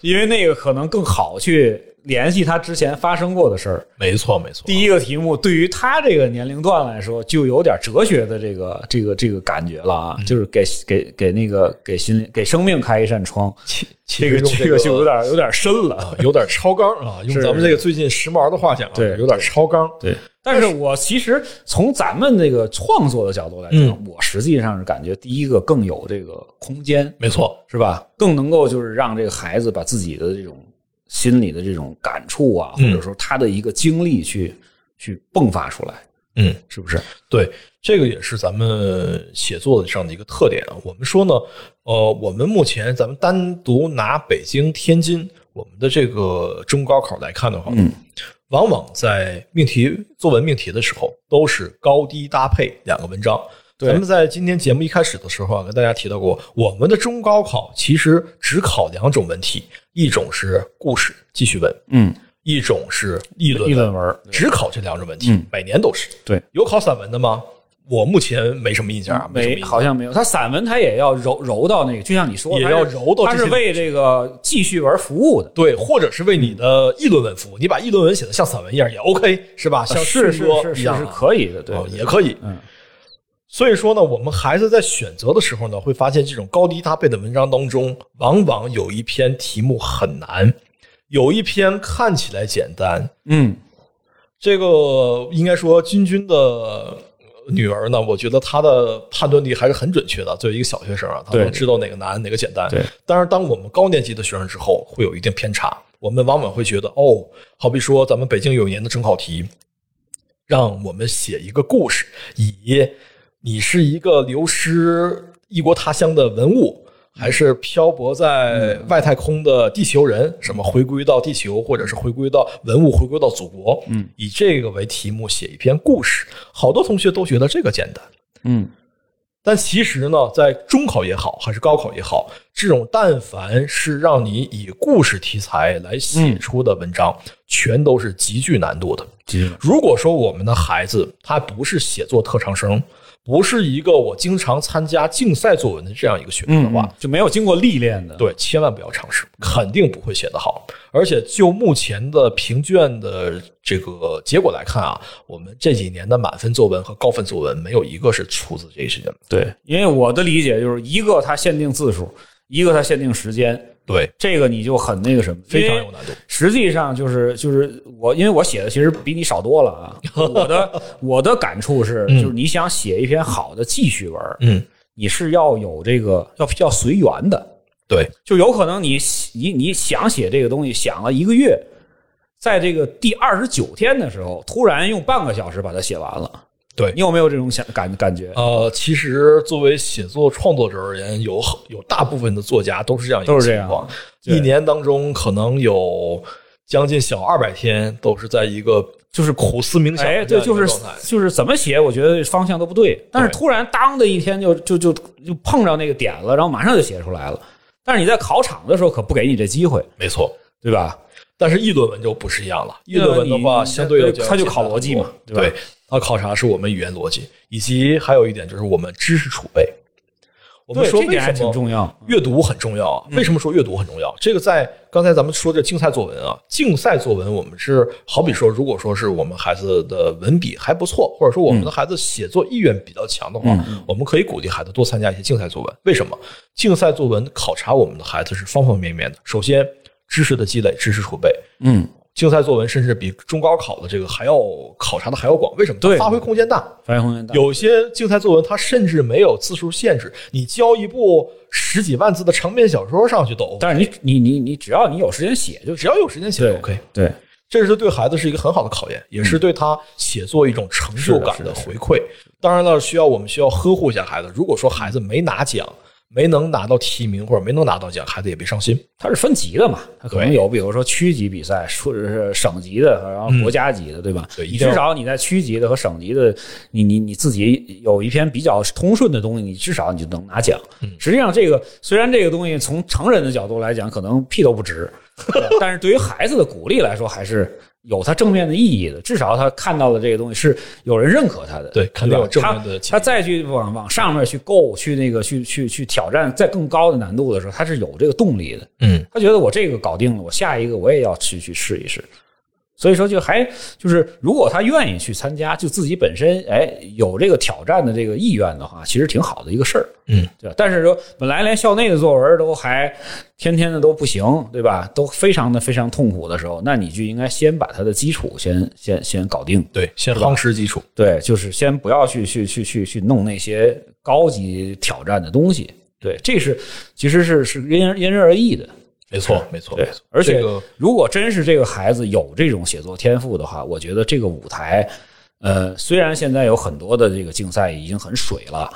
因为那个可能更好去联系他之前发生过的事儿。没错没错。第一个题目对于他这个年龄段来说，就有点哲学的这个这个这个感觉了啊，就是给给给那个给心灵给生命开一扇窗，其这个这个就有点有点深了。有点超纲啊，用咱们这个最近时髦的话讲啊，对有点超纲。对，但是我其实从咱们这个创作的角度来讲，嗯我实际上是感觉第一个更有这个空间，没错，是吧？更能够就是让这个孩子把自己的这种心里的这种感触啊，或嗯者说他的一个经历去去迸发出来，嗯，是不是？对，这个也是咱们写作的这样的一个特点啊。我们说呢，呃，我们目前咱们单独拿北京、天津我们的这个中高考来看的话，嗯，往往在命题作文命题的时候都是高低搭配两个文章。对咱们在今天节目一开始的时候啊，跟大家提到过，我们的中高考其实只考两种文体，一种是故事记叙文，嗯，一种是议论议论文，只考这两种文体，嗯每年都是。对，有考散文的吗？我目前没什么印象啊，没好像没有。他散文他也要揉揉到那个，就像你说，也他要揉到他是为这个记叙文服务的。对，或者是为你的议论文服务，你把议论文写的像散文一样也 OK，是吧？像啊是是诗歌是是是一样啊可以的，对也可以。嗯，所以说呢，我们孩子在选择的时候呢，会发现这种高低搭配的文章当中，往往有一篇题目很难，有一篇看起来简单。嗯，这个应该说，君君的女儿呢，我觉得她的判断力还是很准确的。作为一个小学生啊，她对能知道哪个难，哪个简单。对。但是，当我们高年级的学生之后，会有一定偏差。我们往往会觉得，哦，好比说咱们北京有一年的中考题，让我们写一个故事，以你是一个流失异国他乡的文物，还是漂泊在外太空的地球人？什么回归到地球，或者是回归到文物，回归到祖国？嗯，以这个为题目写一篇故事，好多同学都觉得这个简单。嗯，但其实呢，在中考也好，还是高考也好，这种但凡是让你以故事题材来写出的文章，全都是极具难度的。如果说我们的孩子他不是写作特长生，不是一个我经常参加竞赛作文的这样一个学生的话，嗯，就没有经过历练的，对，千万不要尝试，肯定不会写得好。而且就目前的评卷的这个结果来看啊，我们这几年的满分作文和高分作文没有一个是出自这些人。对，因为我的理解就是一个它限定字数，一个它限定时间，对，这个你就很那个什么，非常有难度。实际上就是就是我，因为我写的其实比你少多了啊。我的我的感触是，就是你想写一篇好的记叙文，嗯，你是要有这个要要随缘的，对，就有可能你你你想写这个东西，想了一个月，在这个第二十九天的时候，突然用半个小时把它写完了。对你有没有这种想感感觉？呃，其实作为写作创作者而言，有很有大部分的作家都是这样一个都是这样情况，一年当中可能有将近小二百天都是在一个就是苦思冥想哎，对，就是。就是怎么写，我觉得方向都不对。但是突然当的一天就就就就碰着那个点了，然后马上就写出来了。但是你在考场的时候可不给你这机会，没错，对吧？但是议论文就不是一样了。议论文的话，相对要对它就考逻辑嘛对吧对，它考察是我们语言逻辑，以及还有一点就是我们知识储备。我们，说为这点还什么挺重要。阅读很重要啊？为什么说阅读很重要？这个在刚才咱们说的竞赛作文啊，竞赛作文我们是好比说，如果说是我们孩子的文笔还不错，或者说我们的孩子写作意愿比较强的话，我们可以鼓励孩子多参加一些竞赛作文。为什么？竞赛作文考察我们的孩子是方方面面的。首先，知识的积累，知识储备。嗯，竞赛作文甚至比中高考的这个还要考察的还要广，为什么？对发挥空间大。发挥空间大。有些竞赛作文它甚至没有字数限制，你交一部十几万字的长篇小说上去都 OK，但是你你你你只要你有时间写就只要有时间写就 OK。对，这是对孩子是一个很好的考验，也是对他写作一种成就感的回馈。当然了，需要我们需要呵护一下孩子。如果说孩子没拿奖，没能拿到提名或者没能拿到奖，孩子也别伤心。它是分级的嘛，它可能有，比如说区级比赛，或者是省级的，然后国家级的，对吧？你对一定至少你在区级的和省级的，你你你自己有一篇比较通顺的东西，你至少你就能拿奖。实际上，这个虽然这个东西从成人的角度来讲，可能屁都不值，但是对于孩子的鼓励来说，还是有它正面的意义的。至少他看到的这个东西是有人认可他的，对肯定有正面的他他再去往往上面去够，去那个去去去挑战在更高的难度的时候，他是有这个动力的。嗯，他觉得我这个搞定了，我下一个我也要去去试一试。所以说，就还就是，如果他愿意去参加，就自己本身哎有这个挑战的这个意愿的话，其实挺好的一个事儿，嗯，对吧？但是说本来连校内的作文都还天天的都不行，对吧？都非常的非常痛苦的时候，那你就应该先把他的基础先先先搞定，对，先夯实基础。对，就是先不要去去去去去弄那些高级挑战的东西，对，这是其实是是因人因人而异的。没错，没错，没对错。，而且如果真是这个孩子有这种写作天赋的话，我觉得这个舞台，呃，虽然现在有很多的这个竞赛已经很水了，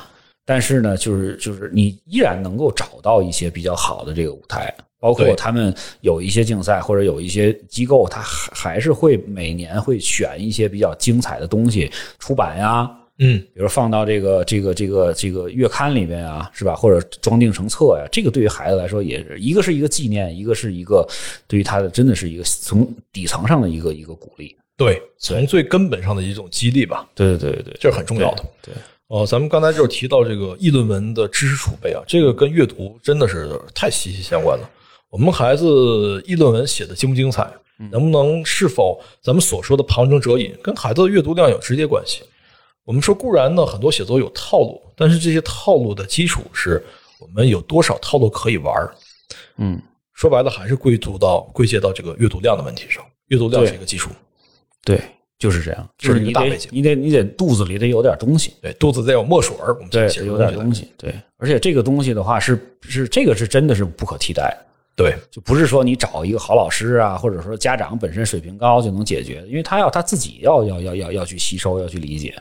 但是呢，就是就是你依然能够找到一些比较好的这个舞台。包括他们有一些竞赛或者有一些机构，他还还是会每年会选一些比较精彩的东西出版呀，嗯，比如放到这个这个这个这个月刊里面啊，是吧？或者装订成册呀，这个对于孩子来说也是一个是一个纪念，一个是一个对于他的真的是一个从底层上的一个一个鼓励。对，从最根本上的一种激励吧，对对对对这是很重要的。对，哦，咱们刚才就是提到这个议论文的知识储备啊，这个跟阅读真的是太息息相关了。我们孩子议论文写的精不精彩，能不能是否咱们所说的旁征折引，跟孩子的阅读量有直接关系。我们说固然呢，很多写作有套路，但是这些套路的基础是我们有多少套路可以玩儿。嗯，说白了，还是归足到归结到这个阅读量的问题上。阅读量是一个基础，对，就是这样，就是你得一个大背景你得你得肚子里得有点东西。对，肚子得有墨水儿，我们对，有点东西。西，对，而且这个东西的话是是这个是真的是不可替代的，对，就不是说你找一个好老师啊，或者说家长本身水平高就能解决，因为他要他自己要要要要要去吸收，要去理解。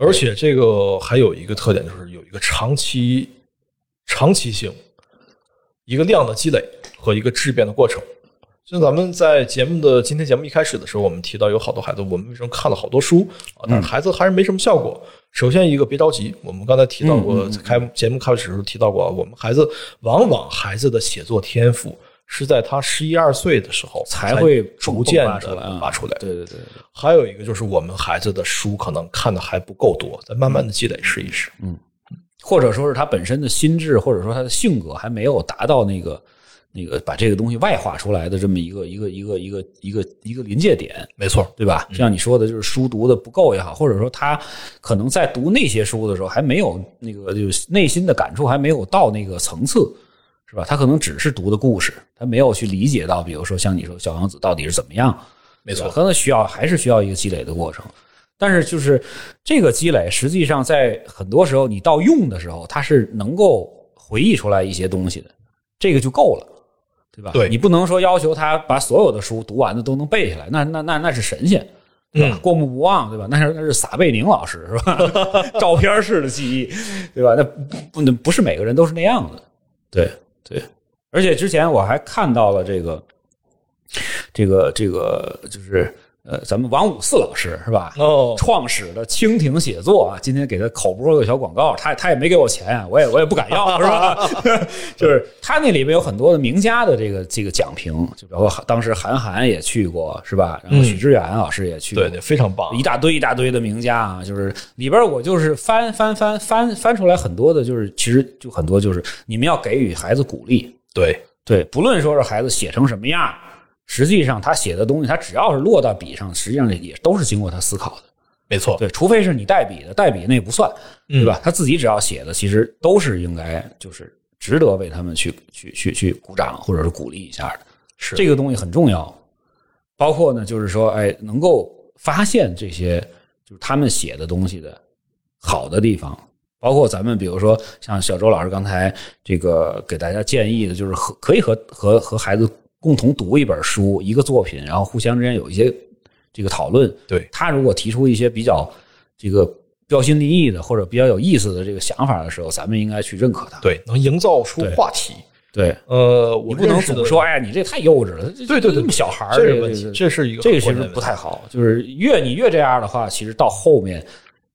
而且这个还有一个特点，就是有一个长期、长期性，一个量的积累和一个质变的过程。像咱们在节目的今天节目一开始的时候，我们提到有好多孩子，我们为什么看了好多书啊？但是孩子还是没什么效果。首先一个别着急，我们刚才提到过，在开节目开始的时候提到过，我们孩子往往孩子的写作天赋是在他十一二岁的时候才会逐渐的迸发出来。对对对对，还有一个就是我们孩子的书可能看的还不够多，再慢慢的积累试一试。嗯或者说是他本身的心智，或者说他的性格还没有达到那个那个把这个东西外化出来的这么一个一个一个一个一个一个临界点。没错，对吧？像你说的，就是书读的不够也好，或者说他可能在读那些书的时候还没有那个就是内心的感触还没有到那个层次，是吧？他可能只是读的故事，他没有去理解到，比如说像你说小王子到底是怎么样，没错可能需要还是需要一个积累的过程。但是就是这个积累，实际上在很多时候你到用的时候，它是能够回忆出来一些东西的，这个就够了，对吧？对你不能说要求他把所有的书读完的都能背下来，那那那那是神仙。对吧？嗯过目不忘，对吧？那是那是撒贝宁老师是吧？照片式的记忆，对吧？那不不不是每个人都是那样的，对对。而且之前我还看到了这个，这个这个就是呃，咱们王五四老师是吧？哦创始的蜻蜓写作啊，今天给他口播个小广告，他他也没给我钱啊，我也我也不敢要，是吧？就是他那里面有很多的名家的这个这个讲评，就包括当时韩寒也去过，是吧？然后许知远老师也去过，对对，非常棒一。大堆一大堆的名家啊，就是里边我就是翻翻翻翻翻出来很多的，就是其实就很多就是你们要给予孩子鼓励，对，对，不论说是孩子写成什么样，实际上他写的东西，他只要是落到笔上，实际上也都是经过他思考的。没错，对，除非是你代笔的，代笔那不算，对吧？他自己只要写的，其实都是应该就是值得为他们去去去去鼓掌或者是鼓励一下的。是这个东西很重要，包括呢，就是说，哎，能够发现这些就是他们写的东西的好的地方，包括咱们比如说像小周老师刚才这个给大家建议的，就是和可以和和和孩子共同读一本书、一个作品，然后互相之间有一些这个讨论。对他如果提出一些比较这个标新立异的或者比较有意思的这个想法的时候，咱们应该去认可他。对，能营造出话题。对，呃，我你不能总说，哎呀，你这太幼稚了，对对对这么小孩儿这个问题这是一个这个其实不太好，就是越你越这样的话，其实到后面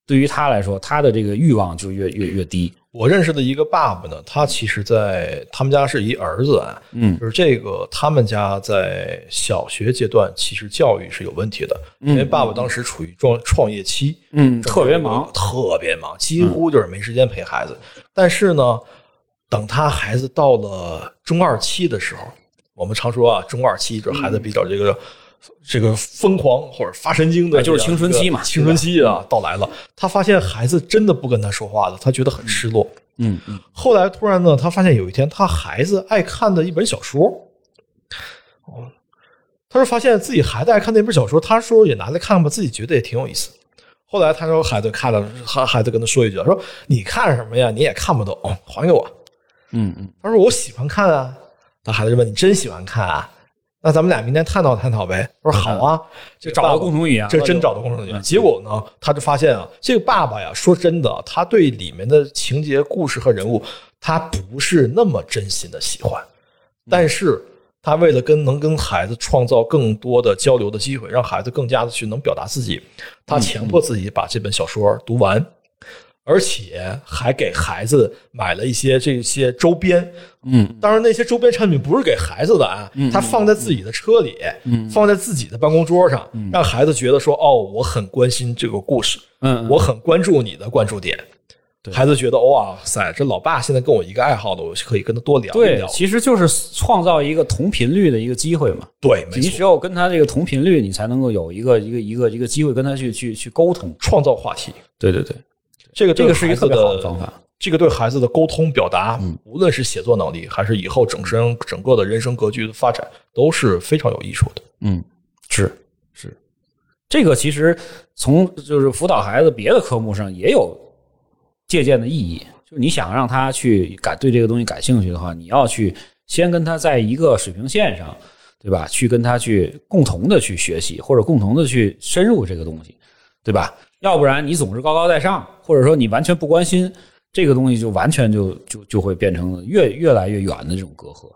对于他来说，他的这个欲望就越越越低。我认识的一个爸爸呢，他其实在他们家是一儿子啊，嗯就是这个他们家在小学阶段其实教育是有问题的，因为爸爸当时处于创创业期，嗯，特别忙，特别忙，几乎就是没时间陪孩子。但是呢，等他孩子到了中二期的时候，我们常说啊，中二期就是孩子比较这个。这个疯狂或者发神经的，哎就是青春期嘛青春期啊到来了。他发现孩子真的不跟他说话了，他觉得很失落。嗯嗯后来突然呢，他发现有一天他孩子爱看的一本小说，哦，他说发现自己孩子爱看那本小说，他说也拿来看吧，自己觉得也挺有意思。后来他说孩子看了，他孩子跟他说一句，说你看什么呀？你也看不懂，还给我。嗯嗯，他说我喜欢看啊。他孩子就问你真喜欢看啊？那咱们俩明天探讨探讨呗。我说好啊，就找到共同语言这真找到共同语言。结果呢，他就发现啊，这个爸爸呀，说真的，他对里面的情节、故事和人物，他不是那么真心的喜欢，但是他为了跟能跟孩子创造更多的交流的机会，让孩子更加的去能表达自己，他强迫自己把这本小说读完。而且还给孩子买了一些这些周边，嗯，当然那些周边产品不是给孩子的啊，他放在自己的车里，嗯，放在自己的办公桌上，让孩子觉得说，哦，我很关心这个故事，嗯嗯我很关注你的关注点，孩子觉得哇塞，这老爸现在跟我一个爱好的，我可以跟他多聊一对聊，，其实就是创造一个同频率的一个机会嘛。对，没错，你只有跟他这个同频率，你才能够有一个一个一个一个机会跟他去去去沟通。创造话题，对对对，这个这个是一个特别好的的方法。这个对孩子的沟通表达，无论是写作能力，还是以后整生整个的人生格局的发展，都是非常有益处的。嗯，是是，这个其实从就是辅导孩子别的科目上也有借鉴的意义。就是你想让他去感对这个东西感兴趣的话，你要去先跟他在一个水平线上，对吧？去跟他去共同的去学习，或者共同的去深入这个东西，对吧？要不然你总是高高在上，或者说你完全不关心这个东西，就完全就就就会变成越越来越远的这种隔阂，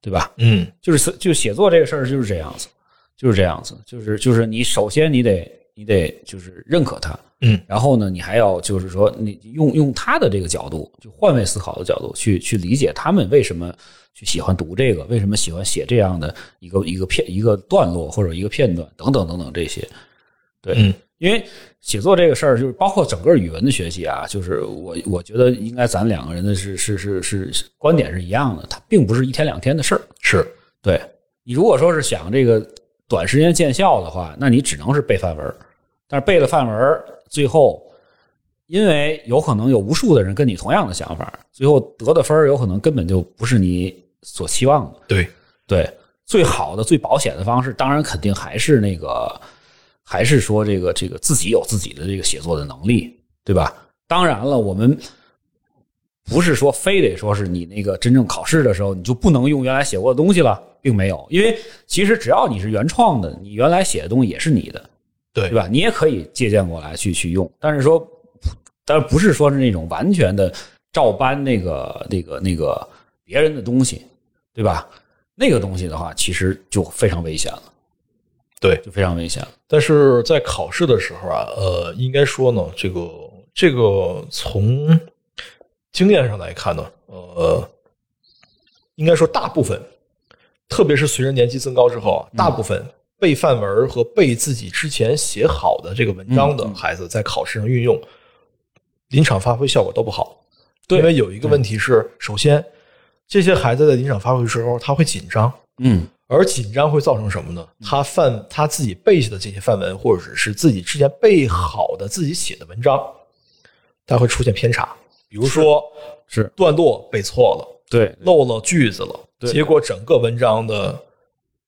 对吧？嗯，就是就写作这个事儿就是这样子，就是这样子，就是就是你首先你得你得就是认可它，嗯，然后呢，你还要就是说你用用他的这个角度，就换位思考的角度去去理解他们为什么去喜欢读这个，为什么喜欢写这样的一个一个片一个段落或者一个片段等等等等这些，对，嗯。因为写作这个事儿，就是包括整个语文的学习啊，就是我我觉得应该咱两个人的是是是是是观点是一样的，它并不是一天两天的事儿。是对你如果说是想这个短时间见效的话，那你只能是背范文，但是背了范文，最后因为有可能有无数的人跟你同样的想法，最后得的分儿有可能根本就不是你所期望的。对，对，最好的、最保险的方式，当然肯定还是那个，还是说这个这个自己有自己的这个写作的能力，对吧？当然了，我们不是说非得说是你那个真正考试的时候你就不能用原来写过的东西了，并没有，因为其实只要你是原创的，你原来写的东西也是你的，对对吧？你也可以借鉴过来去去用，但是说，但是不是说是那种完全的照搬那个那个那个别人的东西，对吧？那个东西的话，其实就非常危险了，对。就非常危险了。但是在考试的时候啊，呃，应该说呢，这个这个从经验上来看呢，呃，应该说大部分，特别是随着年纪增高之后啊，大部分背范文和背自己之前写好的这个文章的孩子，在考试上运用，临场发挥效果都不好。对因为有一个问题是，首先这些孩子在临场发挥的时候，他会紧张，嗯，而紧张会造成什么呢？他范他自己背下的这些范文，或者是自己之前背好的自己写的文章，它会出现偏差。比如说是段落背错了，对漏了句子了，对结果整个文章的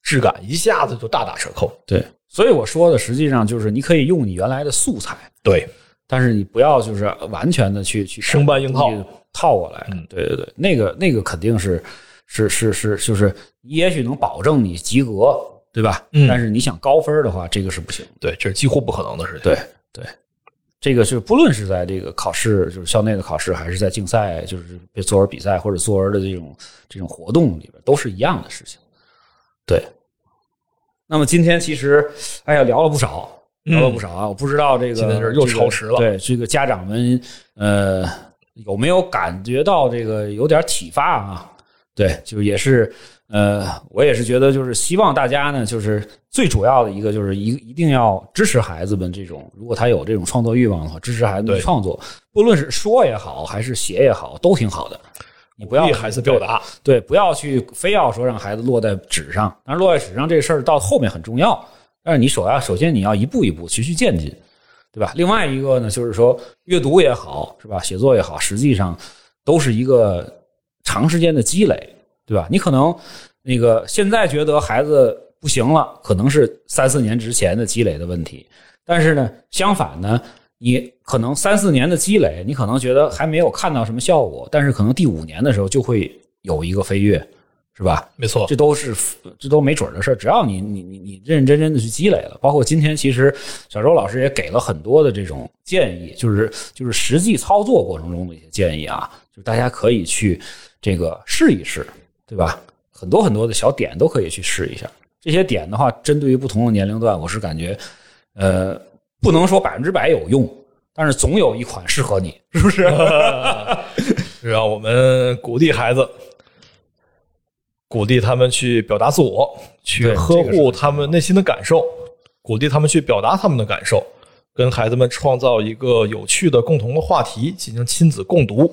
质感一下子就大打折扣。对，所以我说的实际上就是你可以用你原来的素材，对，但是你不要就是完全的去去生搬硬套套过来。嗯对对对，那个那个肯定是是是是，就是你也许能保证你及格，对吧？嗯但是你想高分的话，这个是不行。对，这是几乎不可能的事情。对对，这个是不论是在这个考试，就是校内的考试，还是在竞赛，就是作文比赛或者作文的这种这种活动里边，都是一样的事情。对。那么今天其实，哎呀，聊了不少，聊了不少啊！我不知道这个今天这又超时了对这个家长们，呃，有没有感觉到这个有点启发啊？对，就也是，呃，我也是觉得，就是希望大家呢，就是最主要的一个，就是一一定要支持孩子们这种，如果他有这种创作欲望的话，支持孩子们对创作，不论是说也好，还是写也好，都挺好的。你不要鼓励孩子表达，对，不要去非要说让孩子落在纸上，但是落在纸上这事儿到后面很重要，但是你首要首先你要一步一步循序渐进，对吧？另外一个呢，就是说阅读也好，是吧？写作也好，实际上都是一个长时间的积累，对吧？你可能那个现在觉得孩子不行了，可能是三四年之前的积累的问题，但是呢，相反呢，你可能三四年的积累，你可能觉得还没有看到什么效果，但是可能第五年的时候就会有一个飞跃，是吧？没错这，都是这都没准儿的事儿，只要你你你你认认真真的去积累了，包括今天其实小周老师也给了很多的这种建议，就是就是实际操作过程中的一些建议啊，就是大家可以去这个试一试，对吧？很多很多的小点都可以去试一下。这些点的话，针对于不同的年龄段，我是感觉，呃，不能说百分之百有用，但是总有一款适合你，是不是？是让我们鼓励孩子，鼓励他们去表达自我，去呵护他们内心的感受，鼓励他们去表达他们的感受，跟孩子们创造一个有趣的共同的话题，进行亲子共读。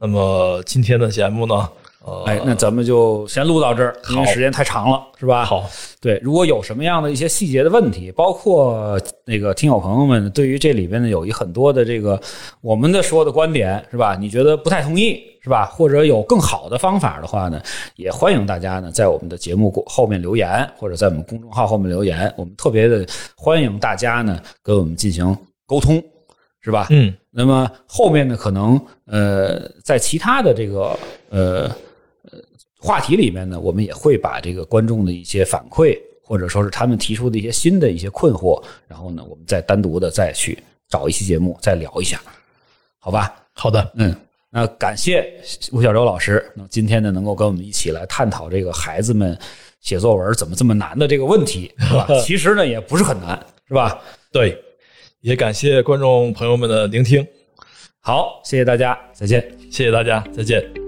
那么今天的节目呢，呃，哎，那咱们就先录到这儿，因为时间太长了，是吧？好，对，如果有什么样的一些细节的问题，包括那个听友朋友们对于这里边呢有一很多的这个我们的说的观点是吧？你觉得不太同意是吧？或者有更好的方法的话呢，也欢迎大家呢在我们的节目后面留言，或者在我们公众号后面留言，我们特别的欢迎大家呢跟我们进行沟通，是吧？嗯，那么后面呢，可能呃，在其他的这个呃呃话题里面呢，我们也会把这个观众的一些反馈，或者说是他们提出的一些新的一些困惑，然后呢，我们再单独的再去找一期节目再聊一下，好吧？好的，嗯，那感谢吴小周老师，那今天呢能够跟我们一起来探讨这个孩子们写作文怎么这么难的这个问题，是吧？其实呢也不是很难，是吧？对，也感谢观众朋友们的聆听，好，谢谢大家，再见。谢谢大家，再见。